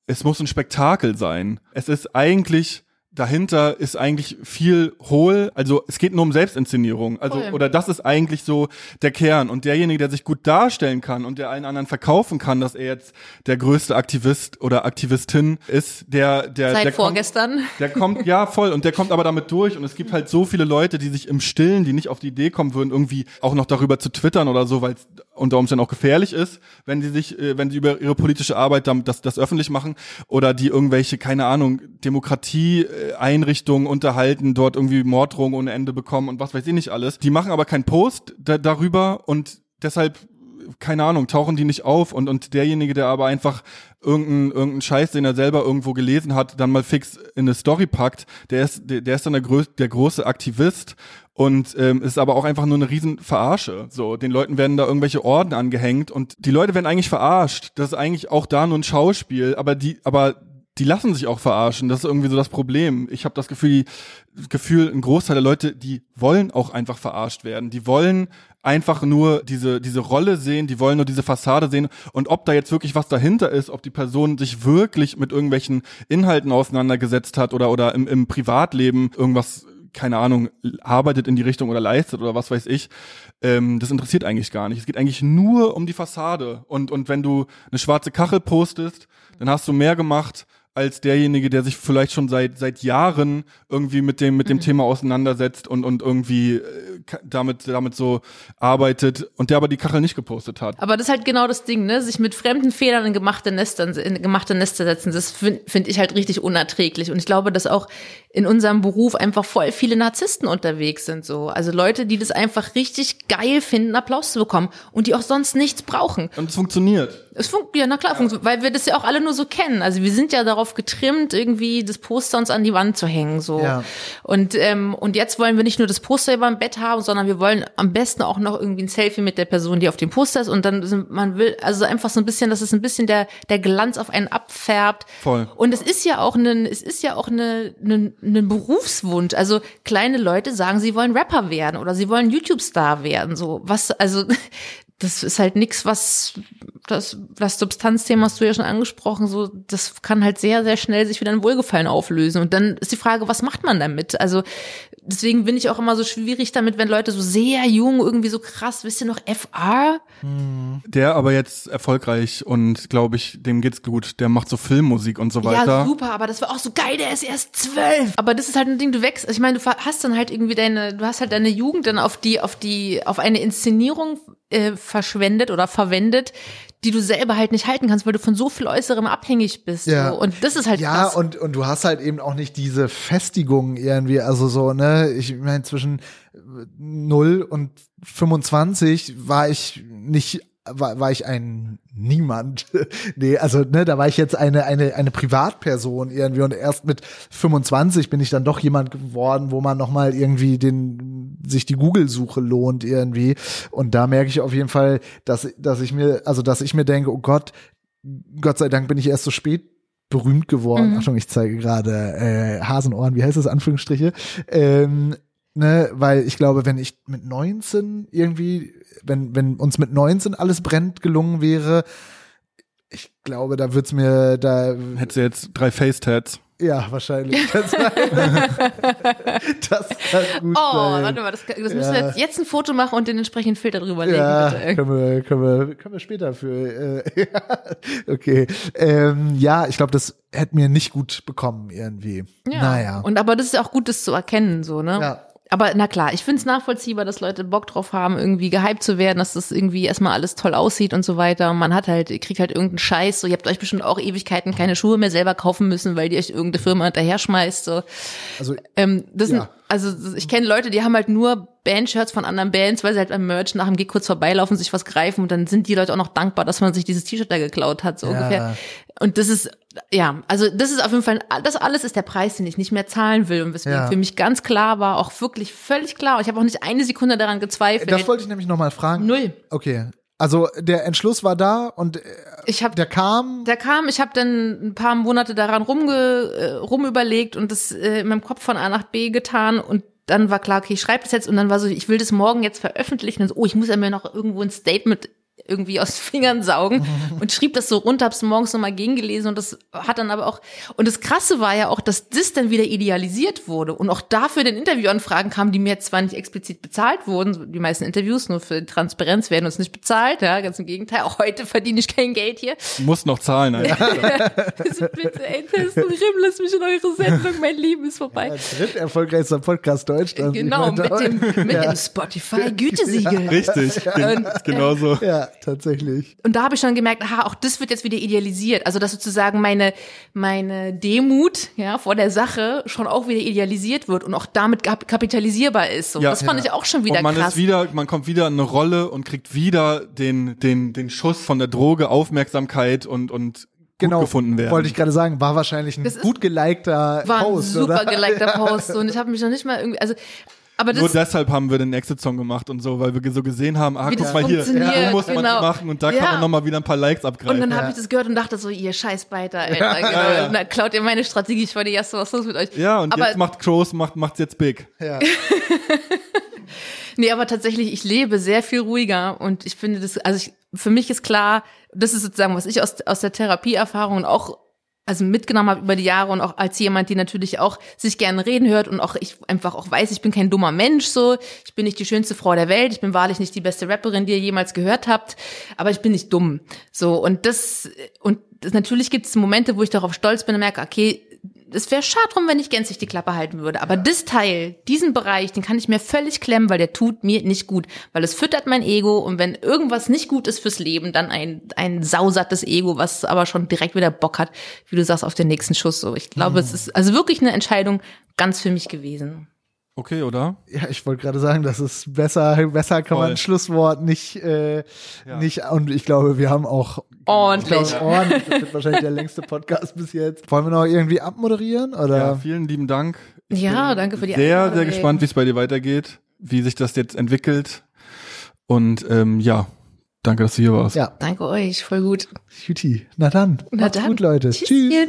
es muss ein Spektakel sein. Es ist eigentlich dahinter ist eigentlich viel hohl. Also es geht nur um Selbstinszenierung. Also Voll. oder das ist eigentlich so der Kern. Und derjenige, der sich gut darstellen kann und der allen anderen verkaufen kann, dass er jetzt der größte Aktivist oder Aktivistin ist, der der Seit der vorgestern. Kommt, der kommt ja voll und der kommt aber damit durch. Und es gibt halt so viele Leute, die sich im Stillen, die nicht auf die Idee kommen würden, irgendwie auch noch darüber zu twittern oder so, weil unter Umständen auch gefährlich ist, wenn sie sich, äh, wenn sie über ihre politische Arbeit damit das, das öffentlich machen oder die irgendwelche, keine Ahnung, Demokratie-Einrichtungen unterhalten, dort irgendwie Morddrohungen ohne Ende bekommen und was weiß ich nicht alles. Die machen aber keinen Post da, darüber und deshalb keine Ahnung, tauchen die nicht auf und, und derjenige, der aber einfach irgendeinen irgendein Scheiß, den er selber irgendwo gelesen hat, dann mal fix in eine Story packt, der ist, der, der ist dann der, der große Aktivist und ähm, ist aber auch einfach nur eine riesen Verarsche. So, den Leuten werden da irgendwelche Orden angehängt und die Leute werden eigentlich verarscht. Das ist eigentlich auch da nur ein Schauspiel, aber die, aber die lassen sich auch verarschen. Das ist irgendwie so das Problem. Ich habe das Gefühl, Gefühl, ein Großteil der Leute, die wollen auch einfach verarscht werden. Die wollen einfach nur diese, diese Rolle sehen, die wollen nur diese Fassade sehen und ob da jetzt wirklich was dahinter ist, ob die Person sich wirklich mit irgendwelchen Inhalten auseinandergesetzt hat oder, oder im, im Privatleben irgendwas keine Ahnung, arbeitet in die Richtung oder leistet oder was weiß ich, ähm, das interessiert eigentlich gar nicht. Es geht eigentlich nur um die Fassade. Und, und wenn du eine schwarze Kachel postest, dann hast du mehr gemacht, als derjenige, der sich vielleicht schon seit seit Jahren irgendwie mit dem mit dem mhm. Thema auseinandersetzt und und irgendwie äh, damit damit so arbeitet und der aber die Kachel nicht gepostet hat. Aber das ist halt genau das Ding, ne? Sich mit fremden Fehlern in gemachte Nester in gemachte Nester setzen, das finde find ich halt richtig unerträglich und ich glaube, dass auch in unserem Beruf einfach voll viele Narzissten unterwegs sind so. Also Leute, die das einfach richtig geil finden, Applaus zu bekommen und die auch sonst nichts brauchen. Und es funktioniert. Es funktioniert, ja, na klar, ja. weil wir das ja auch alle nur so kennen. Also wir sind ja darauf getrimmt, irgendwie das Poster uns an die Wand zu hängen, so. Ja. Und, ähm, und jetzt wollen wir nicht nur das Poster über dem Bett haben, sondern wir wollen am besten auch noch irgendwie ein Selfie mit der Person, die auf dem Poster ist. Und dann sind, man will, also einfach so ein bisschen, dass es ein bisschen der, der Glanz auf einen abfärbt. Voll. Und es ist ja auch ein, es ist ja auch eine, eine, ein Berufswunsch. Also kleine Leute sagen, sie wollen Rapper werden oder sie wollen YouTube-Star werden, so. Was, also, das ist halt nichts, was das, das Substanzthema hast du ja schon angesprochen, so das kann halt sehr, sehr schnell sich wieder ein Wohlgefallen auflösen. Und dann ist die Frage, was macht man damit? Also deswegen bin ich auch immer so schwierig damit, wenn Leute so sehr jung, irgendwie so krass, wisst ihr noch, FR? Der aber jetzt erfolgreich und glaube ich, dem geht's gut. Der macht so Filmmusik und so weiter. Ja, super, aber das war auch so geil, der ist erst zwölf. Aber das ist halt ein Ding, du wächst. Also ich meine, du hast dann halt irgendwie deine, du hast halt deine Jugend dann auf die, auf die, auf eine Inszenierung äh, verschwendet oder verwendet, die du selber halt nicht halten kannst, weil du von so viel Äußerem abhängig bist. Ja. So. Und das ist halt ja, krass. Ja, und, und du hast halt eben auch nicht diese Festigung irgendwie, also so, ne, ich meine, zwischen 0 und 25 war ich nicht war, war ich ein Niemand. nee, also ne, da war ich jetzt eine eine eine Privatperson irgendwie und erst mit 25 bin ich dann doch jemand geworden, wo man noch mal irgendwie den sich die Google Suche lohnt irgendwie und da merke ich auf jeden Fall, dass dass ich mir also dass ich mir denke, oh Gott, Gott sei Dank bin ich erst so spät berühmt geworden. Mhm. Achtung, ich zeige gerade äh, Hasenohren, wie heißt das Anführungsstriche? Ähm, ne, weil ich glaube, wenn ich mit 19 irgendwie wenn, wenn uns mit 19 alles brennt gelungen wäre, ich glaube, da wird's mir, da. Hättest du jetzt drei Face-Tats. Ja, wahrscheinlich. Das, das kann gut oh, sein. warte mal, das, das müssen ja. wir jetzt, jetzt ein Foto machen und den entsprechenden Filter drüber legen, ja, bitte. Können wir, können wir, können wir später für. Äh, okay. Ähm, ja, ich glaube, das hätte mir nicht gut bekommen irgendwie. Ja. Naja. Und aber das ist auch gut, das zu erkennen, so, ne? Ja aber na klar, ich finde es nachvollziehbar, dass Leute Bock drauf haben, irgendwie gehypt zu werden, dass das irgendwie erstmal alles toll aussieht und so weiter. Und man hat halt, ihr kriegt halt irgendeinen Scheiß. So, ihr habt euch bestimmt auch Ewigkeiten keine Schuhe mehr selber kaufen müssen, weil die euch irgendeine Firma hinterher schmeißt. So. Also, ähm, das ja. sind, also ich kenne Leute, die haben halt nur Bandshirts von anderen Bands, weil sie halt beim Merch nach dem Gig kurz vorbeilaufen, sich was greifen und dann sind die Leute auch noch dankbar, dass man sich dieses T-Shirt da geklaut hat, so ja. ungefähr. Und das ist, ja, also das ist auf jeden Fall, das alles ist der Preis, den ich nicht mehr zahlen will und weswegen ja. für mich ganz klar war, auch wirklich völlig klar. Ich habe auch nicht eine Sekunde daran gezweifelt. Das wollte ich nämlich nochmal fragen. Null. Okay. Also der Entschluss war da und äh, ich hab, der kam. Der kam. Ich habe dann ein paar Monate daran rumge, äh, rumüberlegt und das äh, in meinem Kopf von A nach B getan und dann war klar, okay, ich schreibe das jetzt und dann war so, ich will das morgen jetzt veröffentlichen und so, oh, ich muss ja mir noch irgendwo ein Statement irgendwie aus Fingern saugen und schrieb das so runter, hab's morgens nochmal gegengelesen und das hat dann aber auch, und das Krasse war ja auch, dass das dann wieder idealisiert wurde und auch dafür den Interviewanfragen kamen, die mir zwar nicht explizit bezahlt wurden, die meisten Interviews nur für Transparenz werden uns nicht bezahlt, ja, ganz im Gegenteil, auch heute verdiene ich kein Geld hier. Muss noch zahlen, Alter. also bitte, ey, Test und Rim, lass mich in eure Sendung, mein Leben ist vorbei. Ja, dritt erfolgreichster Podcast Deutschland. Genau, mit dem, mit ja. dem Spotify-Gütesiegel. Richtig, genau so. Ja, tatsächlich. Und da habe ich schon gemerkt, aha, auch das wird jetzt wieder idealisiert. Also dass sozusagen meine meine Demut ja vor der Sache schon auch wieder idealisiert wird und auch damit kapitalisierbar ist. So. Ja, das fand ja. ich auch schon wieder und man krass. Ist wieder, man kommt wieder in eine Rolle und kriegt wieder den den den Schuss von der Droge, Aufmerksamkeit und und genau, gefunden werden. Wollte ich gerade sagen, war wahrscheinlich ein das gut gelikter war Post, ein super oder? gelikter Post und ich habe mich noch nicht mal irgendwie also aber Nur deshalb haben wir den Exit-Song gemacht und so, weil wir so gesehen haben, ah, guck mal hier, so muss genau. man machen und da ja. kann man nochmal wieder ein paar Likes abgreifen. Und dann habe ich das gehört und dachte so, ihr scheiß Beiter, Alter, genau. Na, klaut ihr meine Strategie, ich wollte erst so, was los mit euch. Ja, und aber jetzt macht Crows, macht, macht's jetzt big. Ja. nee, aber tatsächlich, ich lebe sehr viel ruhiger und ich finde das, also ich, für mich ist klar, das ist sozusagen, was ich aus, aus der Therapieerfahrung und auch also mitgenommen habe über die Jahre und auch als jemand, die natürlich auch sich gerne reden hört und auch ich einfach auch weiß, ich bin kein dummer Mensch so, ich bin nicht die schönste Frau der Welt, ich bin wahrlich nicht die beste Rapperin, die ihr jemals gehört habt, aber ich bin nicht dumm. So. Und das und das, natürlich gibt es Momente, wo ich darauf stolz bin und merke, okay, es wäre schade drum, wenn ich gänzlich die Klappe halten würde. Aber das Teil, diesen Bereich, den kann ich mir völlig klemmen, weil der tut mir nicht gut. Weil es füttert mein Ego und wenn irgendwas nicht gut ist fürs Leben, dann ein, ein sausattes Ego, was aber schon direkt wieder Bock hat, wie du sagst, auf den nächsten Schuss. So, ich glaube, mhm. es ist also wirklich eine Entscheidung ganz für mich gewesen. Okay, oder? Ja, ich wollte gerade sagen, das ist besser, besser kann Voll. man ein Schlusswort nicht, äh, ja. nicht, und ich glaube, wir haben auch ordentlich. Glaube, ordentlich. Das wird wahrscheinlich der längste Podcast bis jetzt. Wollen wir noch irgendwie abmoderieren? Oder? Ja, vielen lieben Dank. Ich ja, danke für die Sehr, Einladung. sehr gespannt, wie es bei dir weitergeht, wie sich das jetzt entwickelt. Und ähm, ja, danke, dass du hier warst. Ja. Danke euch, voll gut. Juti. Na dann. Na dann. gut, Leute. Tschüss. Tschüss.